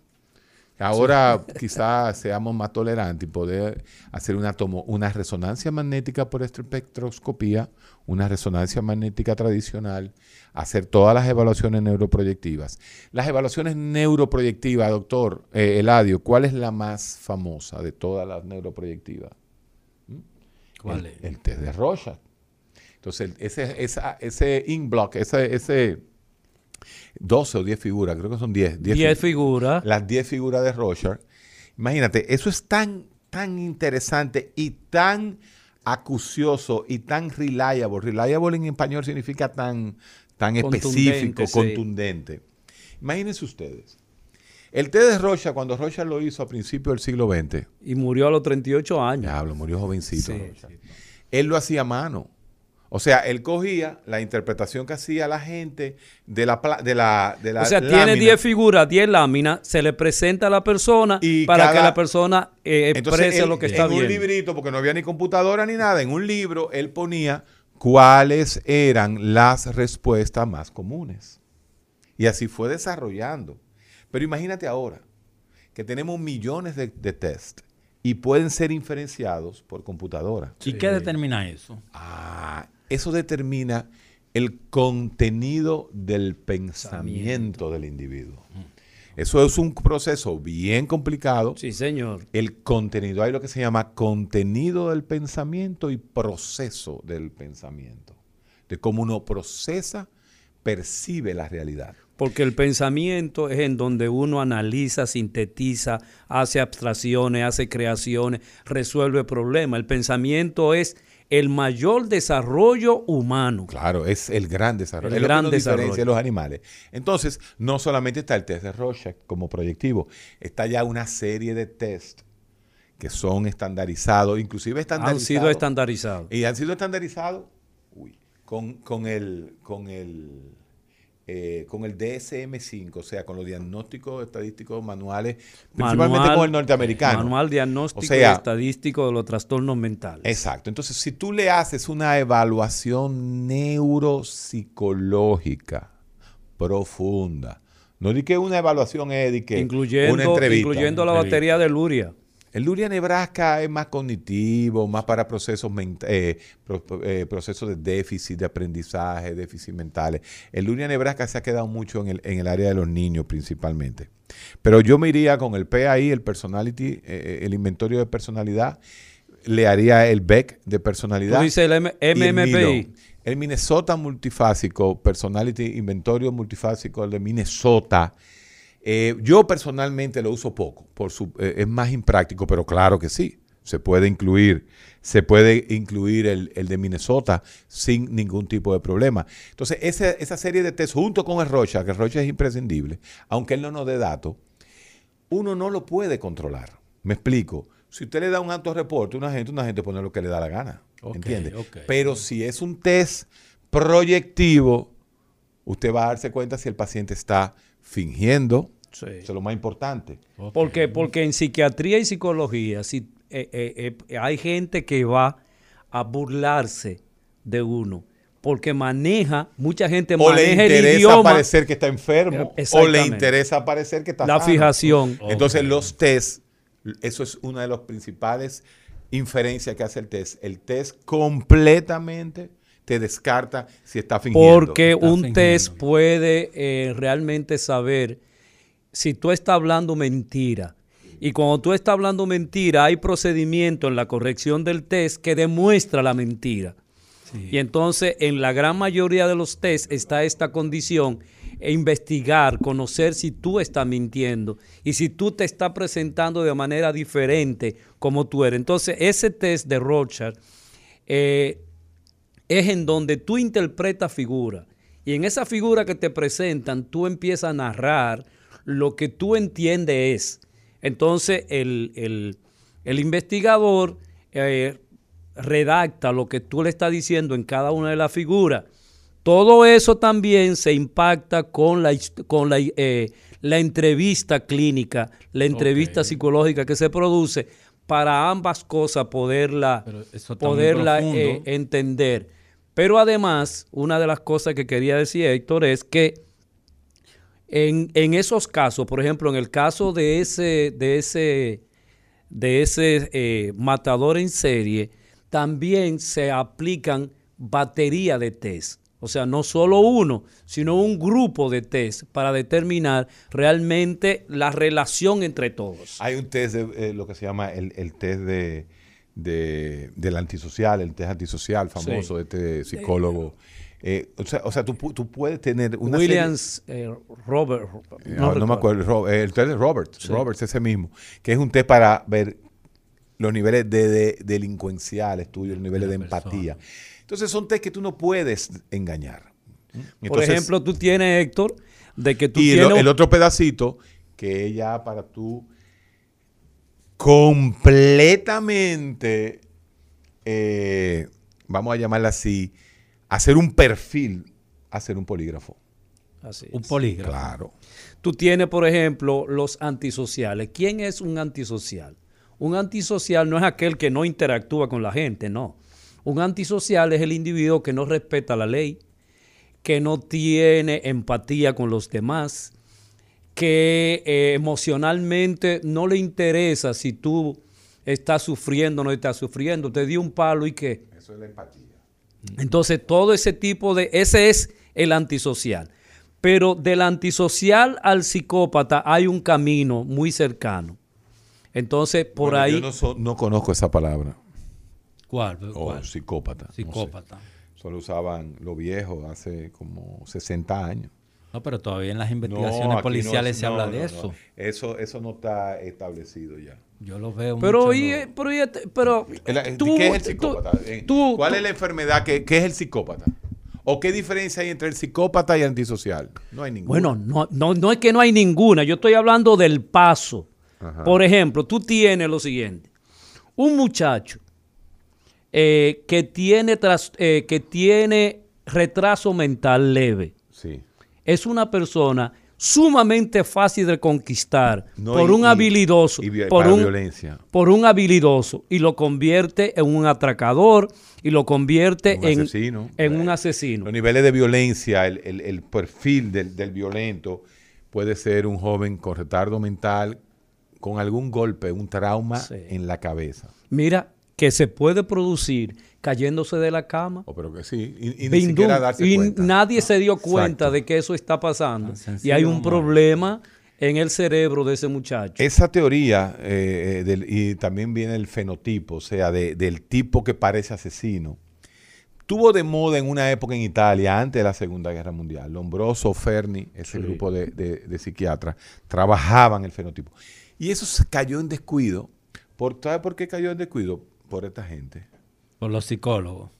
Ahora quizás seamos más tolerantes y poder hacer una, tomo, una resonancia magnética por espectroscopía, una resonancia magnética tradicional, hacer todas las evaluaciones neuroproyectivas. Las evaluaciones neuroproyectivas, doctor eh, Eladio, ¿cuál es la más famosa de todas las neuroproyectivas? ¿Cuál el, es? el test de Rorschach. Entonces, ese, esa, ese ink block, ese, ese 12 o 10 figuras, creo que son 10. 10 10 figu- figuras. Las 10 figuras de Rorschach. Imagínate, eso es tan, tan interesante y tan acucioso y tan reliable. Reliable en español significa tan, tan específico, Contundente, sí. contundente. Imagínense ustedes. El test de Rorschach, cuando Rorschach lo hizo a principios del siglo XX, Y murió a los 38 años. Diablo, murió jovencito. Sí, Rorschach. Él lo hacía a mano. O sea, él cogía la interpretación que hacía la gente de la, pla- de la, de la O sea, tiene lámina. 10 figuras, 10 láminas, se le presenta a la persona Y para cada- que la persona eh, Entonces, exprese él, lo que está en un viendo. librito, porque no había ni computadora ni nada, en un libro él ponía cuáles eran las respuestas más comunes. Y así fue desarrollando. Pero imagínate ahora que tenemos millones de, de test y pueden ser inferenciados por computadora. ¿Y qué determina eso? Ah, eso determina el contenido del pensamiento del individuo. Eso es un proceso bien complicado. Sí, señor. El contenido, hay lo que se llama contenido del pensamiento y proceso del pensamiento. De cómo uno procesa, percibe la realidad. Porque el pensamiento es en donde uno analiza, sintetiza, hace abstracciones, hace creaciones, resuelve problemas. El pensamiento es el mayor desarrollo humano. Claro, es el gran desarrollo. El es gran lo que nos desarrollo. diferencia de los animales. Entonces, no solamente está el test de Rorschach como proyectivo, está ya una serie de test que son estandarizados, inclusive Han estandarizados. sido estandarizados. Y han sido estandarizados con, con el, con el, eh, con el DSM-5, o sea, con los diagnósticos estadísticos manuales, principalmente Manual- con el norteamericano. Manual diagnóstico O sea, y estadístico de los trastornos mentales. Exacto. Entonces, si tú le haces una evaluación neuropsicológica profunda, no di que una evaluación es de que una incluyendo, entrevista. incluyendo la batería de Luria. El Luria Nebraska es más cognitivo, más para procesos, eh, pro- eh, procesos de déficit de aprendizaje, déficit mentales. El Luria Nebraska se ha quedado mucho en el, en el área de los niños principalmente. Pero yo me iría con el PAI, el Personality, eh, el inventario de personalidad, le haría el BEC de personalidad. Tú dices el M- y el MMPI. El Minnesota Multifásico, Personality Inventorio Multifásico, el de Minnesota. Eh, yo personalmente lo uso poco, por su, eh, es más impráctico, pero claro que sí, se puede incluir, se puede incluir el, el de Minnesota sin ningún tipo de problema. Entonces, ese- esa serie de test junto con el Rocha, que el Rocha es imprescindible, aunque él no nos dé datos, uno no lo puede controlar. Me explico. Si usted le da un alto reporte a una gente, una gente pone lo que le da la gana. Ok, ¿Entiende? Pero si es un test proyectivo, usted va a darse cuenta si el paciente está fingiendo. Sí. Eso es lo más importante. Porque, porque en psiquiatría y psicología si, eh, eh, eh, hay gente que va a burlarse de uno. Porque maneja, mucha gente O le maneja el interesa idioma. parecer que está enfermo. O le interesa parecer que está La sano. fijación. Entonces los test, eso es una de las principales inferencias que hace el test. El test completamente te descarta si está fingiendo. Porque Está un fingiendo. test puede eh, realmente saber si tú estás hablando mentira. Y cuando tú estás hablando mentira, hay procedimiento en la corrección del test que demuestra la mentira. Y entonces, en la gran mayoría de los tests está esta condición e investigar, conocer si tú estás mintiendo y si tú te estás presentando de manera diferente como tú eres. Entonces, ese test de Rorschach eh, es en donde tú interpretas figuras y en esa figura que te presentan tú empiezas a narrar lo que tú entiendes es. Entonces, el, el- el investigador eh, redacta lo que tú le estás diciendo en cada una de las figuras. Todo eso también se impacta con la, con la, eh, la entrevista clínica, la entrevista psicológica que se produce para ambas cosas poderla, poderla eh, entender. Pero además, una de las cosas que quería decir Héctor es que en, esos casos, por ejemplo, en el caso de ese, de ese, de ese eh, matador en serie, también se aplican batería de test. O sea, no solo uno, sino un grupo de test para determinar realmente la relación entre todos. Hay un test de eh, lo que se llama el, el test de, de- del antisocial, el test antisocial famoso de este psicólogo. Eh, o, sea, o sea, tú, tú puedes tener una serie- Williams, eh, Robert, Eh, no, me acuerdo, el test de Roberts, Roberts ese mismo, que es un test para ver los niveles de, de- delincuenciales tuyos, los niveles de, empatía. Entonces son test que tú no puedes engañar. Por ejemplo, tú tienes, Héctor, de que tú y tienes... lo- el otro pedacito, que es ya para tú completamente, eh, vamos a llamarla así, hacer un perfil, hacer un polígrafo. Así es. Un polígrafo. Claro. Tú tienes, por ejemplo, los antisociales. ¿Quién es un antisocial? Un antisocial no es aquel que no interactúa con la gente, no. Un antisocial es el individuo que no respeta la ley, que no tiene empatía con los demás, que eh, emocionalmente no le interesa si tú estás sufriendo o no estás sufriendo. Te dio un palo y qué. Eso es la empatía. Entonces, todo ese tipo de, ese es el antisocial. Pero del antisocial al psicópata hay un camino muy cercano. Entonces, por Bueno, ahí, Yo no, so- no conozco esa palabra. ¿Cuál? O ¿Cuál? psicópata. no sé. Psicópata. Solo usaban los viejos hace como 60 años. No, pero todavía en las investigaciones policiales no, se no, habla no, de no. eso. Eso, eso no está establecido ya. Yo lo veo pero, mucho. y- en lo- pero, y- pero El- tú- ¿Qué es el psicópata? Eh, tú- ¿Cuál tú- es la enfermedad? ¿Qué, qué es el psicópata? ¿O qué diferencia hay entre el psicópata y el antisocial? No hay ninguna. Bueno, no, no, no es que no hay ninguna, yo estoy hablando del paso. Ajá. Por ejemplo, tú tienes lo siguiente, un muchacho eh, que, tiene tras- eh, que tiene retraso mental leve, Sí. Es una persona sumamente fácil de conquistar No, por y- un habilidoso, y por un, violencia. por un habilidoso y lo convierte en un atracador y lo convierte Un en, asesino. en un asesino. Los niveles de violencia, el, el- el perfil del, del violento puede ser un joven con retardo mental, con algún golpe, un trauma Sí. en la cabeza. Mira, que se puede producir cayéndose de la cama. O pero que sí, y, y ni Bindú, siquiera darse y cuenta. nadie se dio cuenta Exacto. de que eso está pasando. Y hay un problema en el cerebro de ese muchacho. Esa teoría, eh, eh, del- y también viene el fenotipo, o sea, de- del tipo que parece asesino, tuvo de moda en una época en Italia, antes de la Segunda Guerra Mundial. Lombroso, Ferni, ese grupo de, de- de psiquiatras, trabajaban el fenotipo. Y eso se cayó en descuido. Por, ¿Sabe por qué cayó en descuido? Por esta gente. Por los psicólogos.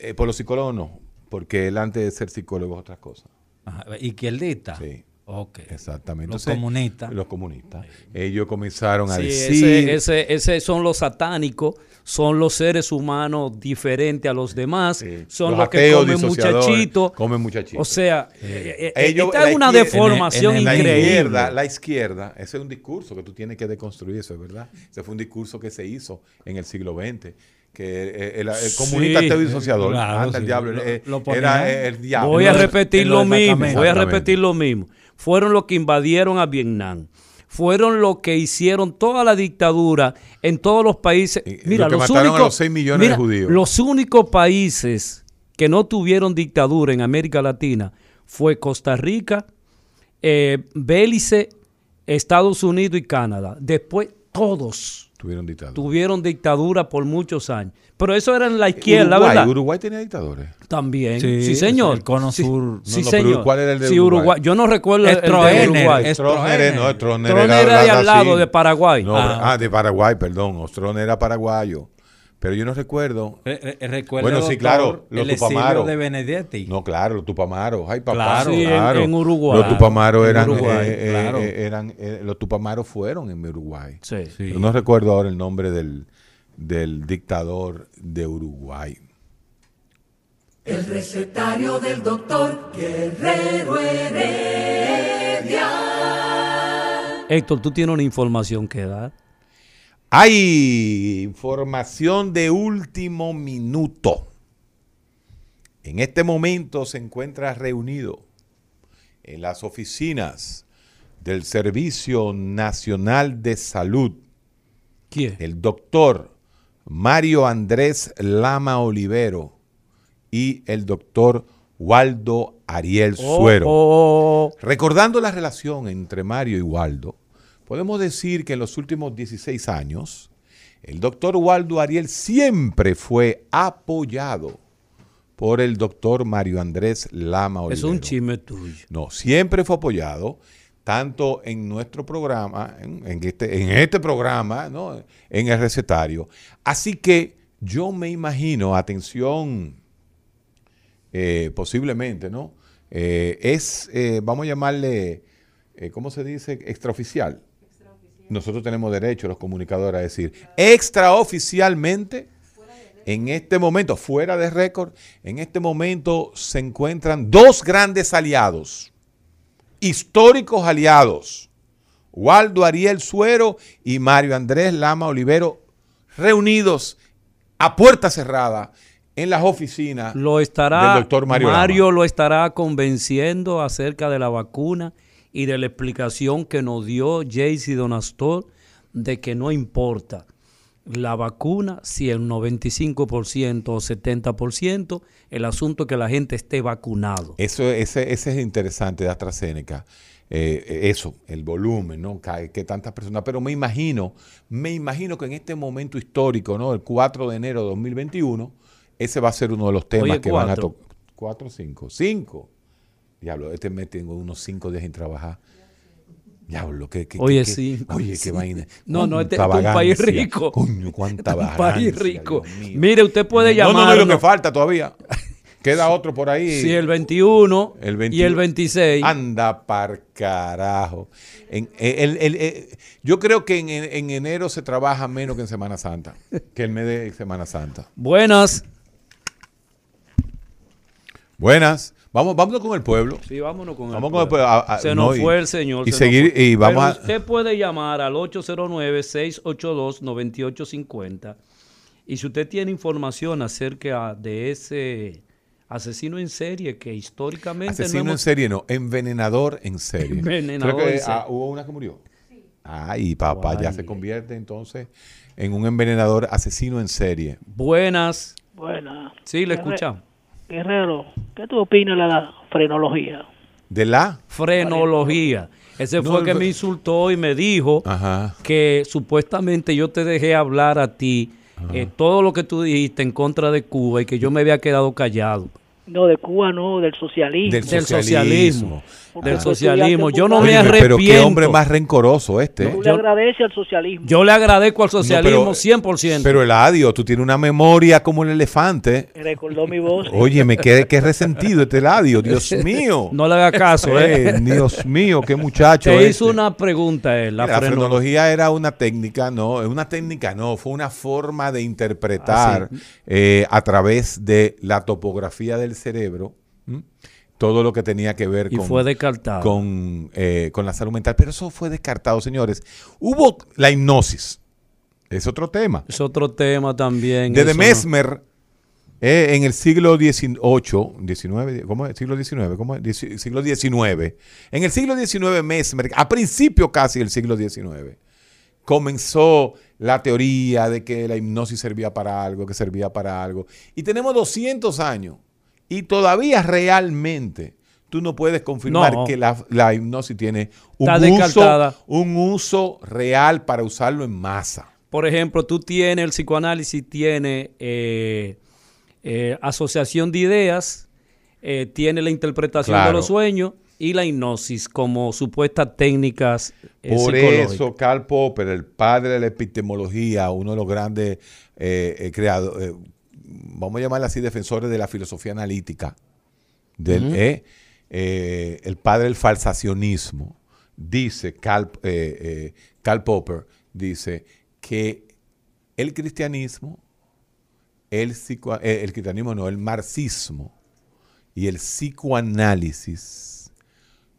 Eh, por los psicólogos no, porque él antes de ser psicólogo es otra cosa. Ajá. ¿Izquierdista? Sí. Ok. Exactamente. Los Entonces, comunistas. Los comunistas. Ellos comenzaron a Sí, decir... ese, ese- ese son los satánicos, son los seres humanos diferentes a los demás, Sí. son Los los, que comen muchachitos. comen muchachitos. O sea, eh, eh, Ellos- esta es una deformación en el- en la el- increíble. izquierda, la izquierda, ese es un discurso que tú tienes que deconstruir, eso es verdad. Ese fue un discurso que se hizo en el siglo XX, que eh, el, el comunista Sí, ateo y disociador, claro, anda el sí, diablo, lo- eh, lo era el diablo. Voy a repetir lo mismo, voy a repetir lo mismo. Fueron los que invadieron a Vietnam. Fueron los que hicieron toda la dictadura en todos los países. Mira, los únicos, los seis millones de judíos. Los únicos países que no tuvieron dictadura en América Latina fue Costa Rica, eh, Belice, Estados Unidos y Canadá. Después, todos Tuvieron dictadura. tuvieron dictadura por muchos años. Pero eso era en la izquierda, Uruguay, ¿verdad? Uruguay tenía dictadores. También. Sí, Sí, señor. el cono Sí, sur. Sí, No, no, pero señor. ¿cuál era el de Sí, Uruguay? Yo no recuerdo el, el de Uruguay. es- Stroessner, Stroessner. no, era, era de al lado así. de Paraguay. No, Ah. ah, de Paraguay, perdón. Stroessner era paraguayo. Pero yo no recuerdo. Re- re- recuerda, Bueno, sí, doctor, claro, los el Tupamaros. de Benedetti. No, claro, los tupamaros. Ay, papá. Claro. Sí, en- claro. en Uruguay. Los tupamaros eran. Uruguay, eh, eh, claro. eh, eran eh, los tupamaros fueron en Uruguay. Sí. Sí. Pero no recuerdo ahora el nombre del, del dictador de Uruguay. El recetario del doctor Guerrero Heredia. Héctor, tú tienes una información que dar. Hay información de último minuto. En este momento se encuentra reunido en las oficinas del Servicio Nacional de Salud ¿Quién? el doctor Mario Andrés Lama Olivero y el doctor Waldo Ariel Oh, Suero. oh, oh. Recordando la relación entre Mario y Waldo, podemos decir que en los últimos 16 años, el doctor Waldo Ariel siempre fue apoyado por el doctor Mario Andrés Lama Olivero. Es un chisme tuyo. No, siempre fue apoyado, tanto en nuestro programa, en, en este, en este programa, ¿no? en el recetario. Así que yo me imagino, atención, eh, posiblemente, ¿no? Eh, es, eh, vamos a llamarle, ¿cómo se dice? Extraoficial. Nosotros tenemos derecho, los comunicadores, a decir extraoficialmente. En este momento, fuera de récord, en este momento se encuentran dos grandes aliados, históricos aliados, Waldo Ariel Suero y Mario Andrés Lama Olivero, reunidos a puerta cerrada en las oficinas Lo estará, del doctor Mario, Lama. lo estará convenciendo acerca de la vacuna y de la explicación que nos dio Jaycee Donastor de que no importa la vacuna, si el 95% o 70%, el asunto es que la gente esté vacunado. Eso ese, ese es interesante de AstraZeneca. Eh, eso, el volumen, ¿no? Que, que, tantas personas. Pero me imagino, me imagino que en este momento histórico, ¿no? El 4 de enero de 2021, ese va a ser uno de los temas que van a tocar. 4, 5, 5. Diablo, este mes tengo unos cinco días sin trabajar. Diablo, que, que Oye, que- sí. Oye, qué Sí. vaina. No, no, este, es un país rico. Coño, cuánta Este es un país rico. Mire, usted puede No, no, no, llamar. lo que falta todavía. Queda otro por ahí. Sí, el 21 El y 21. el 26. Anda par carajo. En- el- el- el- yo creo que en, en enero se trabaja menos que en Semana Santa, que el mes de Semana Santa. Buenas. Buenas. Vamos, vámonos con el pueblo. Sí, vámonos con Vamos el con el pueblo. pueblo. A- a- se no, nos y- fue el señor. Y se seguir, fue. y vamos Pero a. Usted puede llamar al 809-682-9850. Y si usted tiene información acerca de ese asesino en serie que históricamente no Asesino en serie, no, envenenador en serie. Envenenador Creo que en serie. ah, hubo una que murió. Ay, papá, ya se convierte entonces en un envenenador asesino en serie. Buenas. Buena. Sí, le escuchamos. Guerrero, ¿qué tú opinas de la frenología? De la. Frenología. Ese No, fue el que me insultó y me dijo Ajá. que supuestamente yo te dejé hablar a ti eh, todo lo que tú dijiste en contra de Cuba y que yo me había quedado callado. No, de Cuba no, del socialismo. Del Del socialismo. Del socialismo. Yo no me Óyeme, pero qué arrepiento. hombre más rencoroso este. Tú le agradeces al socialismo. Yo le agradezco al socialismo pero- 100%. Pero Eladio, tú tienes una memoria como el elefante. Me recordó mi voz. Óyeme, qué, qué resentido este Eladio, Dios mío. no le haga caso, ¿eh? Eh, Dios mío, qué muchacho. Te este. hizo una pregunta él, la, La frenología era una técnica, no, es una técnica no, fue una forma de interpretar Ah, eh, a través de la topografía del cerebro ¿m? todo lo que tenía que ver Y con, fue descartado. con, eh, con la salud mental. Pero eso fue descartado, señores. Hubo la hipnosis, es otro tema. Es otro tema también. Desde no- Mesmer, eh, en el siglo XVIII, XIX, ¿cómo es? Siglo XIX, ¿cómo es? Siglo XIX. En el siglo XIX, Mesmer, a principio casi del siglo XIX, comenzó la teoría de que la hipnosis servía para algo, que servía para algo. Y tenemos 200 años y todavía realmente tú no puedes confirmar No. que la, la hipnosis tiene un uso, un uso real para usarlo en masa. por ejemplo, tú tienes, el psicoanálisis tiene eh, eh, asociación de ideas, eh, tiene la interpretación Claro. de los sueños y la hipnosis como supuestas técnicas eh, Por eso, Karl Popper, el padre de la epistemología, uno de los grandes eh, creado- eh, vamos a llamarle así, defensores de la filosofía analítica, del, eh, eh, el padre del falsacionismo, dice, Karl, eh, Karl Popper, dice que el cristianismo, el, psico- el cristianismo no, el marxismo y el psicoanálisis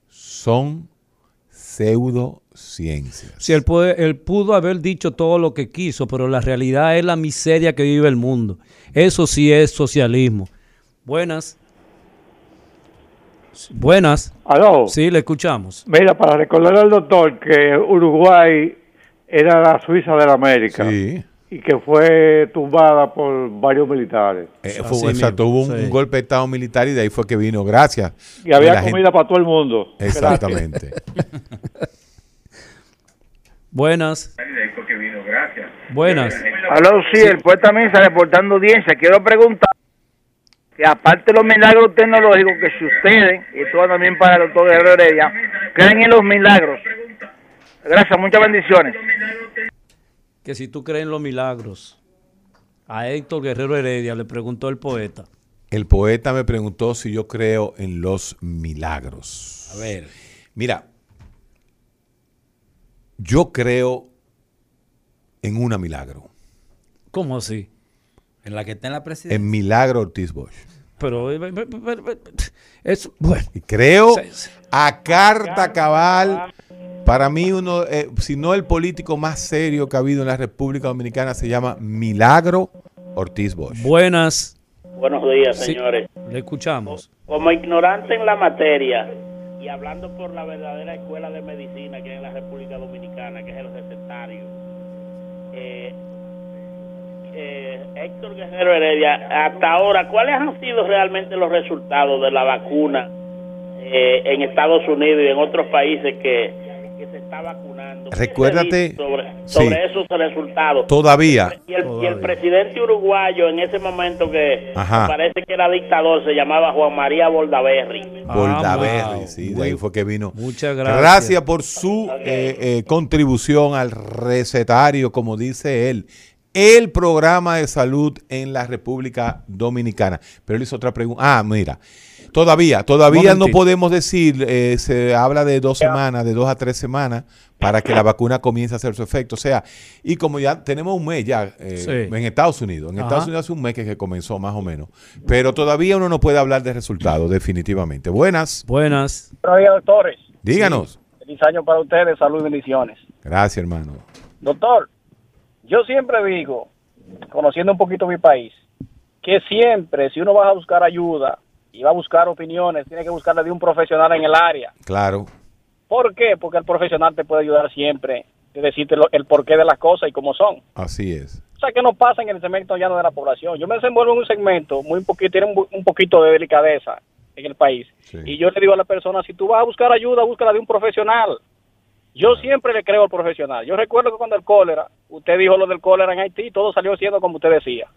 son pseudociencias. Sí, él, puede- él pudo haber dicho todo lo que quiso, pero la realidad es la miseria que vive el mundo. Eso sí es socialismo. Buenas. Buenas. Aló. Sí, le escuchamos. Mira, para recordar al doctor que Uruguay era la Suiza de la América y que fue tumbada por varios militares. Eh, fue- exacto, hubo un, un golpe de Estado militar y de ahí fue que vino, gracias. Y había gente- comida para todo el mundo. Exactamente. Buenas. Buenas. Aló, sí, el poeta Misa reportando audiencia. Quiero preguntar que aparte de los milagros tecnológicos, que si ustedes, y esto va también para el doctor Guerrero Heredia, creen en los milagros. Gracias, muchas bendiciones. Que si tú crees en los milagros. A Héctor Guerrero Heredia le preguntó el poeta. El poeta me preguntó si yo creo en los milagros. A ver. Mira, yo creo en una milagro. ¿Cómo así? En la que está en la presidencia. En Milagro Ortiz Bosch. Pero eh, es bueno. Y creo a carta cabal. Para mí, uno, eh, si no el político más serio que ha habido en la República Dominicana, se llama Milagro Ortiz Bosch. Buenas. Buenos días, Sí, señores. le escuchamos. Como ignorante en la materia y hablando por la verdadera escuela de medicina que hay en la República Dominicana, que es el recetario, eh, eh, Héctor Guerrero Heredia, hasta ahora, ¿cuáles han sido realmente los resultados de la vacuna eh, en Estados Unidos y en otros países que, está vacunando? ¿Qué se Recuérdate- dice sobre, sí. sobre esos resultados? Todavía. Y el, y el presidente uruguayo en ese momento que Ajá. parece que era dictador se llamaba Juan María Boldaberry. Bordaberry, sí, de ahí fue que vino. Muchas gracias. gracias. por su eh, eh, contribución al recetario, como dice él, el programa de salud en la República Dominicana. Pero él hizo otra pregunta. Ah, mira. Todavía, todavía no podemos decir, eh, se habla de dos semanas, de dos a tres semanas, para que la vacuna comience a hacer su efecto. O sea, y como ya tenemos un mes ya eh, Sí. en Estados Unidos, en Ajá. Estados Unidos hace un mes que, que comenzó más o menos, pero todavía uno no puede hablar de resultados, definitivamente. Buenas. Buenas. Buenos días, doctores. Díganos. Feliz año para ustedes, salud y bendiciones. Gracias, hermano. Doctor, yo siempre digo, conociendo un poquito mi país, que siempre si uno va a buscar ayuda y va a buscar opiniones, tiene que buscarla de un profesional en el área. Claro. ¿Por qué? Porque el profesional te puede ayudar siempre, de decirte lo- el porqué de las cosas y cómo son. Así es. O sea, que no pasa en el segmento llano de la población. Yo me desenvuelvo en un segmento muy poquito, tiene un, un poquito de delicadeza en el país. Y yo le digo a la persona, si tú vas a buscar ayuda, búscala de un profesional. Yo siempre le creo al profesional. Yo recuerdo que cuando el cólera, usted dijo lo del cólera en Haití, todo salió siendo como usted decía.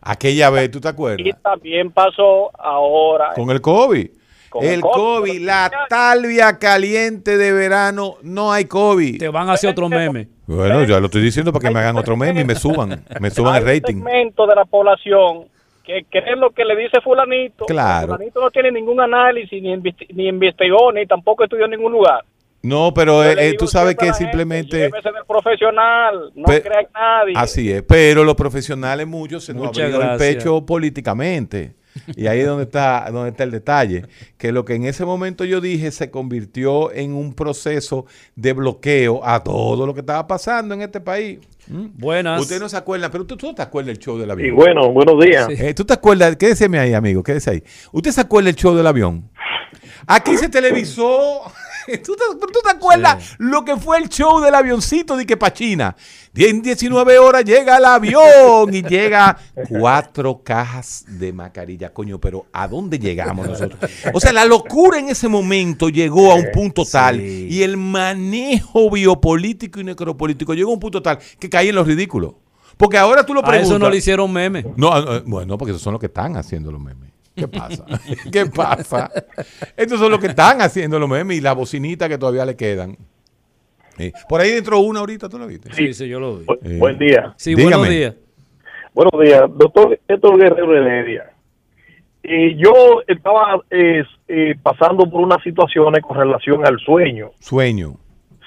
Aquella vez, ¿tú te Y acuerdas? también pasó ahora. Con el COVID. Con el el COVID, COVID. la talvia caliente de verano, no hay COVID. Te van a hacer otro meme. Bueno, ya lo estoy diciendo para que me hagan otro meme y me suban, me suban el Hay un rating. segmento de la población que cree lo que le dice fulanito. Claro. Fulanito no tiene ningún análisis, ni, investi- ni investigó, ni tampoco estudió en ningún lugar. No, pero eh, eh, tú sabes que gente, simplemente... llévese del profesional, no Pe- crea en nadie. Así es, pero los profesionales muchos se nos abrió el pecho políticamente. Y ahí es donde está, donde está el detalle. Que lo que en ese momento yo dije se convirtió en un proceso de bloqueo a todo lo que estaba pasando en este país. ¿Mm? Buenas. Ustedes no se acuerdan, pero tú, tú no te acuerdas del show del avión. Y bueno, buenos días. Eh, ¿Tú te acuerdas? Quédese ahí, amigo, quédese ahí. ¿Usted se acuerda del show del avión? Aquí se televisó ¿Tú, te, acuerdas lo que fue el show del avioncito de que pa' China? En 19 horas llega el avión y llega cuatro cajas de mascarilla. Coño, pero ¿a dónde llegamos nosotros? O sea, la locura en ese momento llegó a un punto tal y el manejo biopolítico y necropolítico llegó a un punto tal que caí en los ridículos. Porque ahora tú lo preguntas. A eso no le hicieron memes. No, ah, bueno, porque esos son los que están haciendo los memes. ¿Qué pasa? ¿Qué pasa? Estos son los que están haciendo los memes y la bocinita que todavía le quedan. por ahí dentro una ahorita, ¿tú lo viste? Sí, sí, yo lo vi. buen día. Sí, buenos días. Buenos días, doctor Héctor Guerrero Heredia. Y yo estaba eh, pasando por unas situaciones con relación al sueño. Sueño.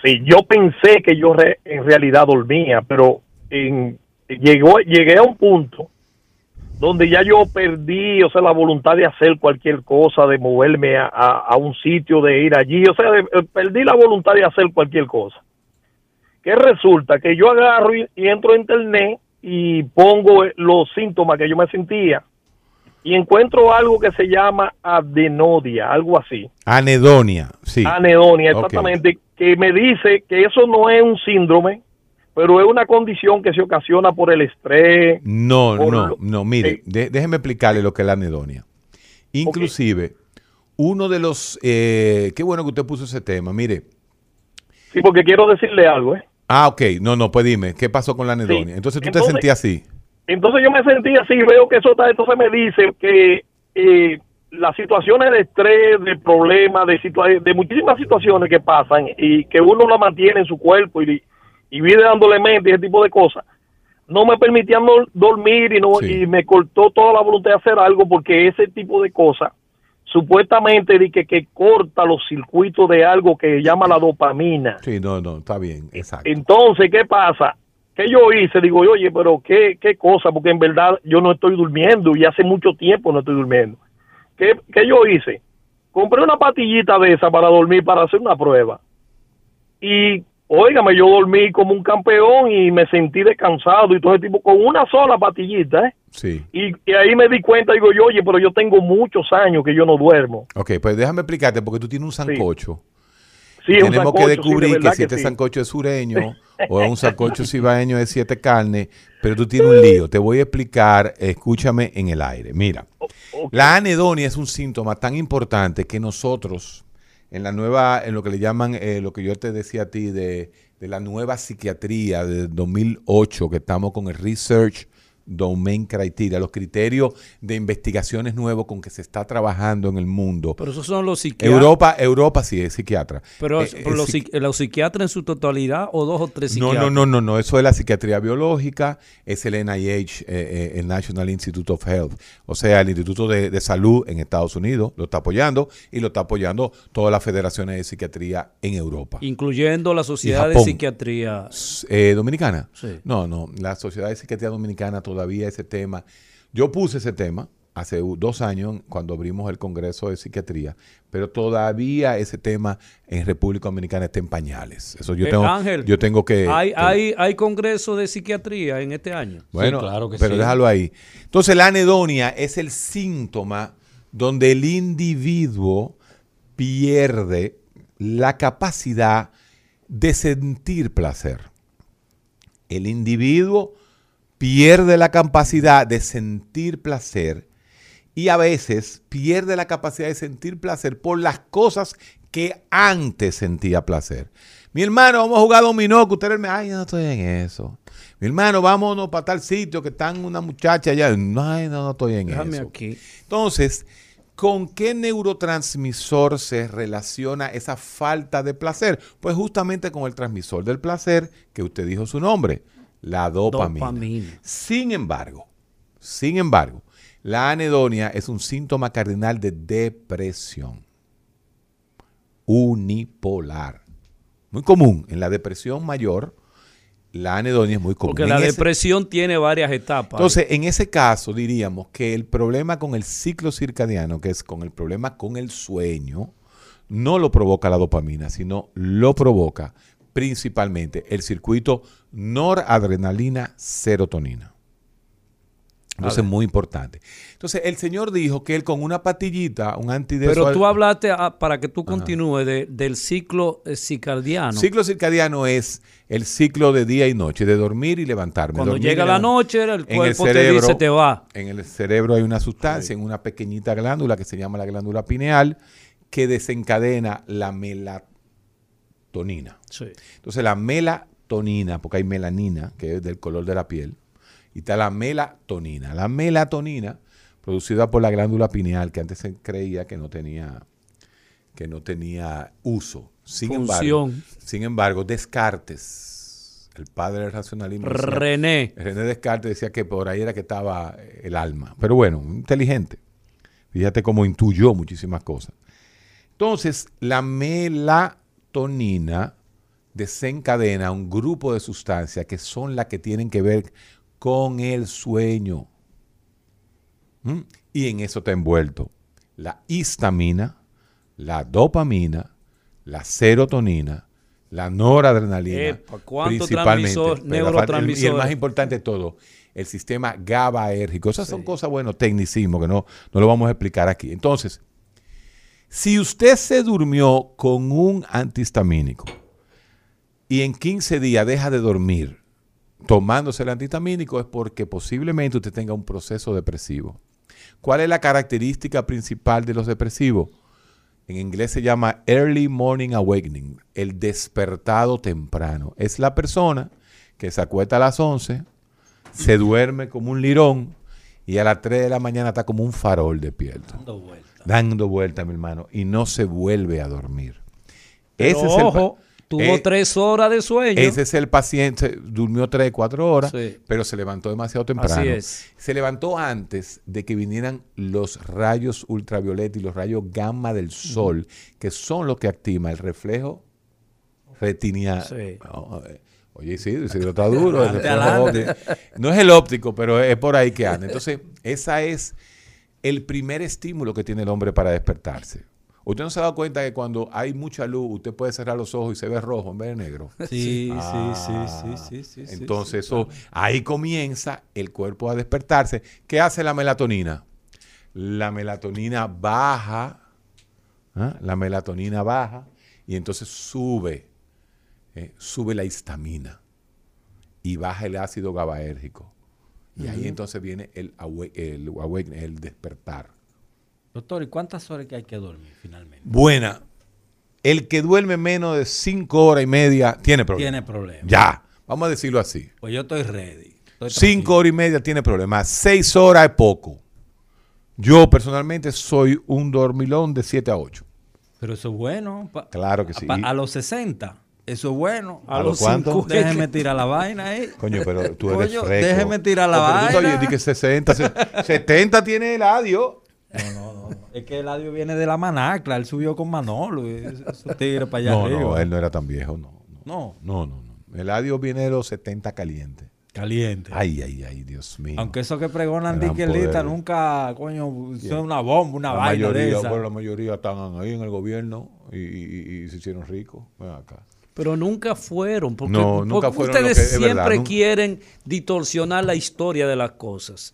Sí, yo pensé que yo en realidad dormía, pero en, llegó, llegué a un punto donde ya yo perdí, o sea, la voluntad de hacer cualquier cosa, de moverme a, un sitio, de ir allí, o sea, eh, perdí la voluntad de hacer cualquier cosa. ¿Qué resulta? Que yo agarro y, entro a internet y pongo los síntomas que yo me sentía y encuentro algo que se llama adenodia, algo así. Anedonia, sí. Anedonia, exactamente, que me dice que eso no es un síndrome, pero es una condición que se ocasiona por el estrés. No, no, no, mire, déjeme explicarle lo que es la anedonia. Inclusive, uno de los... Eh, qué bueno que usted puso ese tema, mire. Sí, porque quiero decirle algo, ¿eh? Ah, ok, no, no, pues dime, ¿qué pasó con la anedonia? Entonces tú te sentías así. Entonces yo me sentí así, veo que eso está, entonces me dice que eh, las situaciones de estrés, de problemas, de, de muchísimas situaciones que pasan y que uno la mantiene en su cuerpo y y vive dándole mente y ese tipo de cosas, no me permitían dormir y, no, y me cortó toda la voluntad de hacer algo porque ese tipo de cosas supuestamente de que, que corta los circuitos de algo que llama la dopamina. Sí, no, no, está bien, exacto. Entonces, ¿qué pasa? ¿Qué yo hice? Digo, oye, pero ¿qué, qué cosa? Porque en verdad yo no estoy durmiendo y hace mucho tiempo no estoy durmiendo. ¿Qué, qué yo hice? Compré una patillita de esa para dormir, para hacer una prueba. Y Óigame, yo dormí como un campeón y me sentí descansado y todo ese tipo, con una sola patillita, ¿eh? Sí. Y, ahí me di cuenta, digo yo, oye, pero yo tengo muchos años que yo no duermo. Ok, pues déjame explicarte, porque tú tienes un sancocho. Sí. Tenemos que descubrir que si este sancocho es sureño o es un sancocho cibaeño de siete carnes, pero tú tienes un lío. Te voy a explicar, escúchame en el aire. Mira, la anedonia es un síntoma tan importante que nosotros en la nueva, en lo que le llaman, eh, lo que yo te decía a ti de, la nueva psiquiatría de 2008, que estamos con el Research Domain Criteria, los criterios de investigaciones nuevos con que se está trabajando en el mundo. Pero esos son los psiquiatras. Europa, Europa sí es psiquiatra. Pero eh, los, psiquiatras en su totalidad o dos o tres psiquiatras. No, no, no, no, no. Eso es la psiquiatría biológica, es el NIH, eh, eh, el National Institute of Health. O sea, el Instituto de, Salud en Estados Unidos lo está apoyando y lo está apoyando todas las federaciones de psiquiatría en Europa. Incluyendo la Sociedad de Psiquiatría. ¿Dominicana? Sí. No, no. La Sociedad de Psiquiatría Dominicana todavía todavía ese tema. Yo puse ese tema hace dos años cuando abrimos el Congreso de Psiquiatría, pero todavía ese tema en República Dominicana está en pañales. Eso yo eh, tengo, Ángel, yo tengo que, hay, hay, hay Congreso de Psiquiatría en este año. Bueno, claro que pero déjalo ahí. Entonces la anedonia es el síntoma donde el individuo pierde la capacidad de sentir placer. El individuo pierde la capacidad de sentir placer y a veces pierde la capacidad de sentir placer por las cosas que antes sentía placer. Mi hermano, vamos a jugar dominó, que ustedes me, ay, no estoy en eso. Mi hermano, vámonos para tal sitio que están una muchacha allá. No, ay, no, no estoy en Déjame eso. Aquí. Entonces, ¿con qué neurotransmisor se relaciona esa falta de placer? Pues justamente con el transmisor del placer que usted dijo su nombre, la dopamina. Sin embargo, sin embargo, la anedonia es un síntoma cardinal de depresión unipolar. Muy común. En la depresión mayor, la anedonia es muy común. Porque la depresión tiene varias etapas. Entonces, en ese caso, diríamos que el problema con el ciclo circadiano, que es con el problema con el sueño, no lo provoca la dopamina, sino lo provoca principalmente el circuito noradrenalina serotonina. Entonces, muy importante. Entonces, el señor dijo que él con una patillita, un antidepresivo... Pero tú hablaste, ah, para que tú continúes, de, del ciclo eh, circadiano. Ciclo circadiano es el ciclo de día y noche, de dormir y levantarme. Cuando Dormir llega la noche, el cuerpo el te dice te va. En el cerebro hay una sustancia, en una pequeñita glándula que se llama la glándula pineal, que desencadena la melatonina. Entonces la melatonina, porque hay melanina, que es del color de la piel, y está la melatonina. La melatonina, producida por la glándula pineal, que antes se creía que no tenía, que no tenía uso. Sin embargo, sin embargo, Descartes, el padre del racionalismo. decía- René. René Descartes decía que por ahí era que estaba el alma. Pero bueno, inteligente. Fíjate cómo intuyó muchísimas cosas. Entonces, la melatonina desencadena un grupo de sustancias que son las que tienen que ver con el sueño. ¿Mm? Y en eso está envuelto la histamina, la dopamina, la serotonina, la noradrenalina, Epa, ¿cuánto principalmente. transmisor- el- Y el más importante de todo, el sistema GABAérgico. Esas son cosas, bueno, tecnicismo que no, no lo vamos a explicar aquí. Entonces, si usted se durmió con un antihistamínico y en 15 días deja de dormir tomándose el antihistamínico es porque posiblemente usted tenga un proceso depresivo. ¿Cuál es la característica principal de los depresivos? En inglés se llama early morning awakening, el despertado temprano. Es la persona que se acuesta a las 11, se duerme como un lirón y a las 3 de la mañana está como un farol despierto. Dando vuelta. Dando vuelta, mi hermano, y no se vuelve a dormir. Pero Ese es el pa- ojo, tuvo eh, tres horas de sueño. ese es el paciente, durmió 3, 4 horas, Sí. pero se levantó demasiado temprano. Así es. Se levantó antes de que vinieran los rayos ultravioleta y los rayos gamma del sol, que son los que activan el reflejo retiniano. Sí. No, eh, oye, sí, Isidro está duro. el reflejo. No es el óptico, pero es por ahí que anda. Entonces, esa es el primer estímulo que tiene el hombre para despertarse. ¿Usted no se ha dado cuenta que cuando hay mucha luz, usted puede cerrar los ojos y se ve rojo en vez de negro? Sí, Ah, sí, sí, sí, sí, sí, Entonces, sí, eso, ahí comienza el cuerpo a despertarse. ¿Qué hace la melatonina? La melatonina baja, ¿ah? la melatonina baja y entonces sube, ¿eh? sube la histamina y baja el ácido GABAérgico. Y ahí entonces viene el, awa- el, awaken- el despertar. Doctor, ¿y cuántas horas que hay que dormir finalmente? Buena. El que duerme menos de cinco horas y media tiene problemas. Tiene problemas. Ya, vamos a decirlo así. Pues yo estoy ready. Estoy Cinco horas y media tiene problemas. Seis horas es poco. Yo personalmente soy un dormilón de 7 a 8. Pero eso es bueno. Claro que sí. a los 60. Eso es bueno. ¿A los cuánto? 50, Déjeme tirar la vaina ahí. Coño, pero tú eres Coño, fresco. Déjeme tirar la Oh, pero tú vaina. di que 60, se- 70 tiene el adio. Es que el audio viene de la manacla. Él subió con Manolo. y Esos tigres para allá No, arriba. no, él no era tan viejo, no. No. No, no, no. El adio viene de los 70 caliente. Caliente. Ay, ay, ay, Dios mío. Aunque eso que pregonan Diquelita nunca, coño, son una bomba, una la vaina mayoría, de esa. bueno, la mayoría están ahí en el gobierno y, y- y se hicieron ricos. Ven acá. Pero nunca fueron, porque, No, nunca porque fueron lo ustedes que siempre verdad, nunca- quieren distorsionar la historia de las cosas.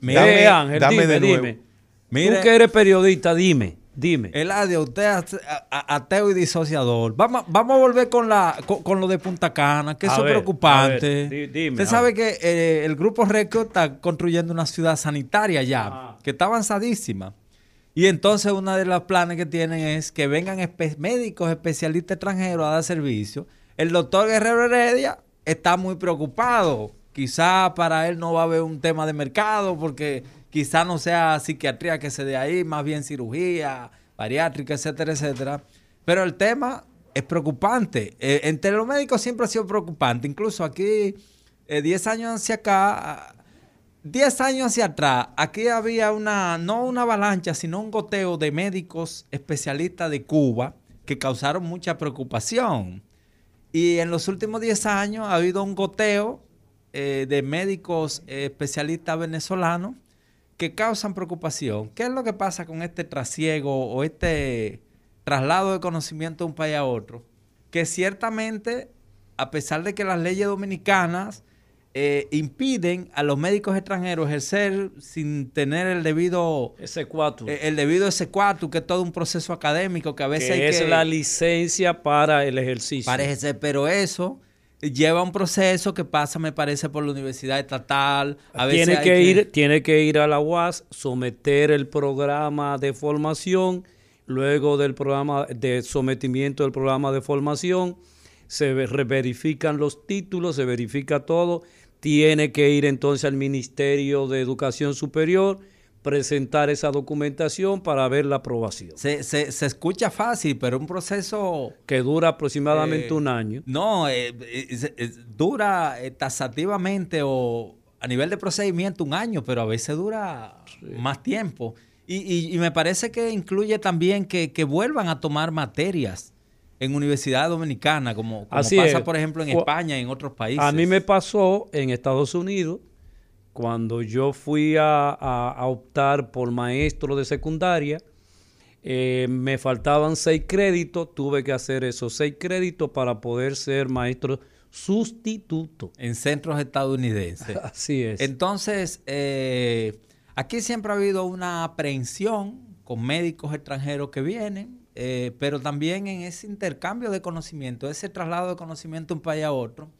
Mira, Dame, dame- Ángel, dame dime, de nuevo. dime. Mire- Tú que eres periodista, dime, dime. Eladio, usted es ateo y disociador. Vamos, vamos a volver con, la, con, con lo de Punta Cana, que A eso es preocupante. ver, di- dime, usted sabe que eh, el grupo Recto está construyendo una ciudad sanitaria ya, Ah. que está avanzadísima. Y entonces uno de los planes que tienen es que vengan espe- médicos especialistas extranjeros a dar servicio. El doctor Guerrero Heredia está muy preocupado. Quizá para él no va a haber un tema de mercado porque quizá no sea psiquiatría que se dé ahí, más bien cirugía, bariátrica, etcétera, etcétera. Pero el tema es preocupante. Eh, entre los médicos siempre ha sido preocupante. Incluso aquí, eh, 10 años hacia acá, 10 años hacia atrás, aquí había una, no una avalancha, sino un goteo de médicos especialistas de Cuba que causaron mucha preocupación. Y en los últimos 10 años ha habido un goteo eh, de médicos eh, especialistas venezolanos que causan preocupación. ¿Qué es lo que pasa con este trasiego o este traslado de conocimiento de un país a otro? Que ciertamente, a pesar de que las leyes dominicanas eh, impiden a los médicos extranjeros ejercer sin tener el debido ese cuatro eh, el debido ese cuatro que es todo un proceso académico que a veces que hay es que, la licencia para el ejercicio para ejercer pero eso lleva un proceso que pasa me parece por la universidad estatal a veces tiene que, ir tiene que ir a la UAS someter el programa de formación luego del programa de sometimiento del programa de formación se ve- verifican los títulos se verifica todo. Tiene que ir entonces al Ministerio de Educación Superior, presentar esa documentación para ver la aprobación. se, se, se escucha fácil pero un proceso Que dura aproximadamente Eh, un año. No, eh, eh, dura tasativamente o a nivel de procedimiento un año, pero a veces dura más tiempo. Y, y- y me parece que incluye también que, que vuelvan a tomar materias en Universidad Dominicana, como, como Así pasa, es. por ejemplo, en España y en otros países. A mí me pasó en Estados Unidos cuando yo fui a, a- a optar por maestro de secundaria. eh, me faltaban seis créditos, tuve que hacer esos seis créditos para poder ser maestro sustituto. En centros estadounidenses. Así es. Entonces, eh, aquí siempre ha habido una aprehensión con médicos extranjeros que vienen, eh, pero también en ese intercambio de conocimiento, ese traslado de conocimiento de un país a otro,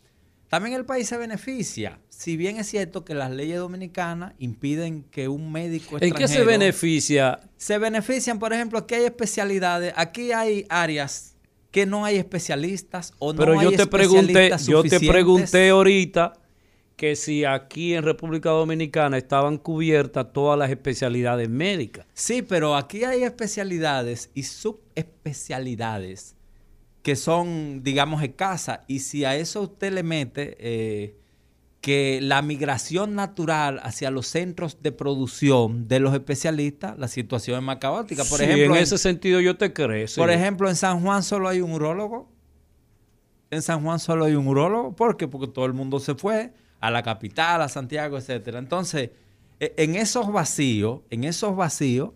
también el país se beneficia. Si bien es cierto que las leyes dominicanas impiden que un médico ¿En qué se extranjero- beneficia? Se benefician, por ejemplo, aquí hay especialidades, aquí hay áreas que no hay especialistas o Pero no yo hay te pregunté, yo te pregunté ahorita que si aquí en República Dominicana estaban cubiertas todas las especialidades médicas. Sí, pero aquí hay especialidades y subespecialidades que son, digamos, escasas. Y si a eso usted le mete eh, que la migración natural hacia los centros de producción de los especialistas, la situación es más caótica. Por Sí, ejemplo, en ese sentido yo te creo. sí. por ejemplo, en San Juan solo hay un urólogo. En San Juan solo hay un urólogo. ¿Por qué? Porque todo el mundo se fue a la capital, a Santiago, etcétera. Entonces, e- en esos vacíos, en esos vacíos,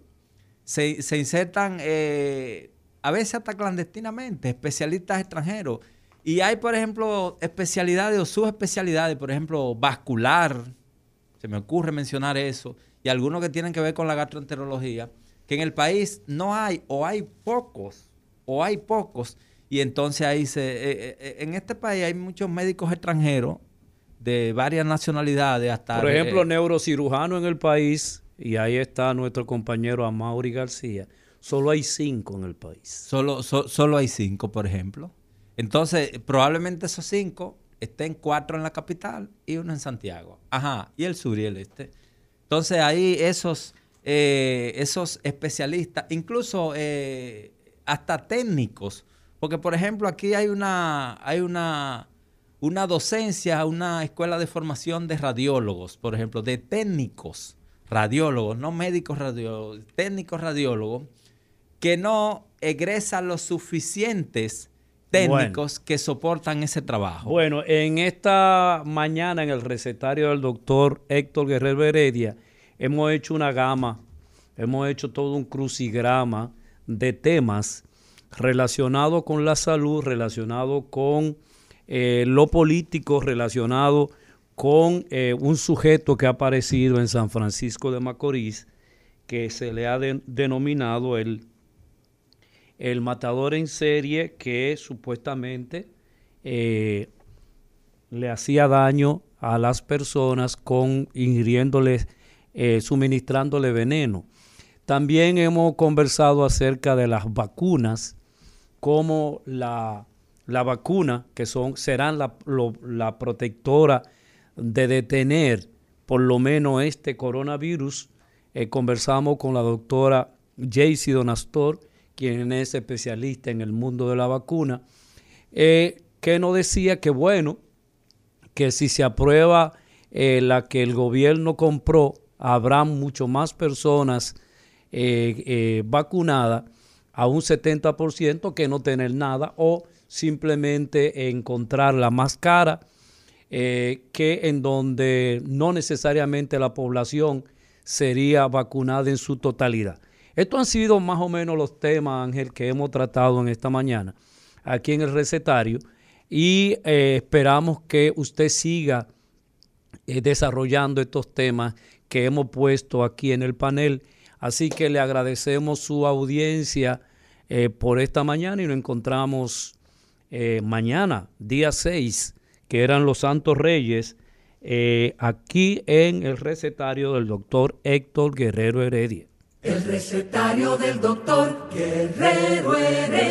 se, se insertan eh, a veces hasta clandestinamente especialistas extranjeros. Y hay, por ejemplo, especialidades o subespecialidades, por ejemplo, vascular, se me ocurre mencionar eso, y algunos que tienen que ver con la gastroenterología, que en el país no hay, o hay pocos, o hay pocos, y entonces ahí se, eh, eh, en este país hay muchos médicos extranjeros de varias nacionalidades, hasta... Por ejemplo, eh, neurocirujano en el país, y ahí está nuestro compañero Amaury García, solo hay cinco en el país. Solo, so- solo hay cinco, por ejemplo. Entonces, probablemente esos cinco estén cuatro en la capital y uno en Santiago. Ajá, y el sur y el este. Entonces, ahí esos, eh, esos especialistas, incluso eh, hasta técnicos, porque por ejemplo aquí hay una, hay una, una docencia, una escuela de formación de radiólogos, por ejemplo, de técnicos radiólogos, no médicos radiólogos, técnicos radiólogos, que no egresan los suficientes técnicos que soportan ese trabajo. Bueno, en esta mañana en el recetario del doctor Héctor Guerrero Heredia hemos hecho una gama, hemos hecho todo un crucigrama de temas relacionados con la salud, relacionados con eh, lo político, relacionado con eh, un sujeto que ha aparecido en San Francisco de Macorís, que se le ha de- denominado el el matador en serie que supuestamente eh, le hacía daño a las personas con ingiriéndoles, eh, suministrándole veneno. También hemos conversado acerca de las vacunas, como la, la vacuna, que son, serán la, la protectora de detener por lo menos este coronavirus. Eh, conversamos con la doctora Jaycee Donastor, quien es especialista en el mundo de la vacuna, eh, que nos decía que bueno, que si se aprueba eh, la que el gobierno compró, habrá mucho más personas eh, vacunadas a un 70% que no tener nada o simplemente encontrar la más cara que en donde no necesariamente la población sería vacunada en su totalidad. Estos han sido más o menos los temas, Ángel, que hemos tratado en esta mañana aquí en el recetario y eh, esperamos que usted siga eh, desarrollando estos temas que hemos puesto aquí en el panel. Así que le agradecemos su audiencia eh, por esta mañana y nos encontramos mañana, día 6, que eran los Santos Reyes, aquí en el recetario del doctor Héctor Guerrero Heredia. El recetario del doctor Guerrero Heredia.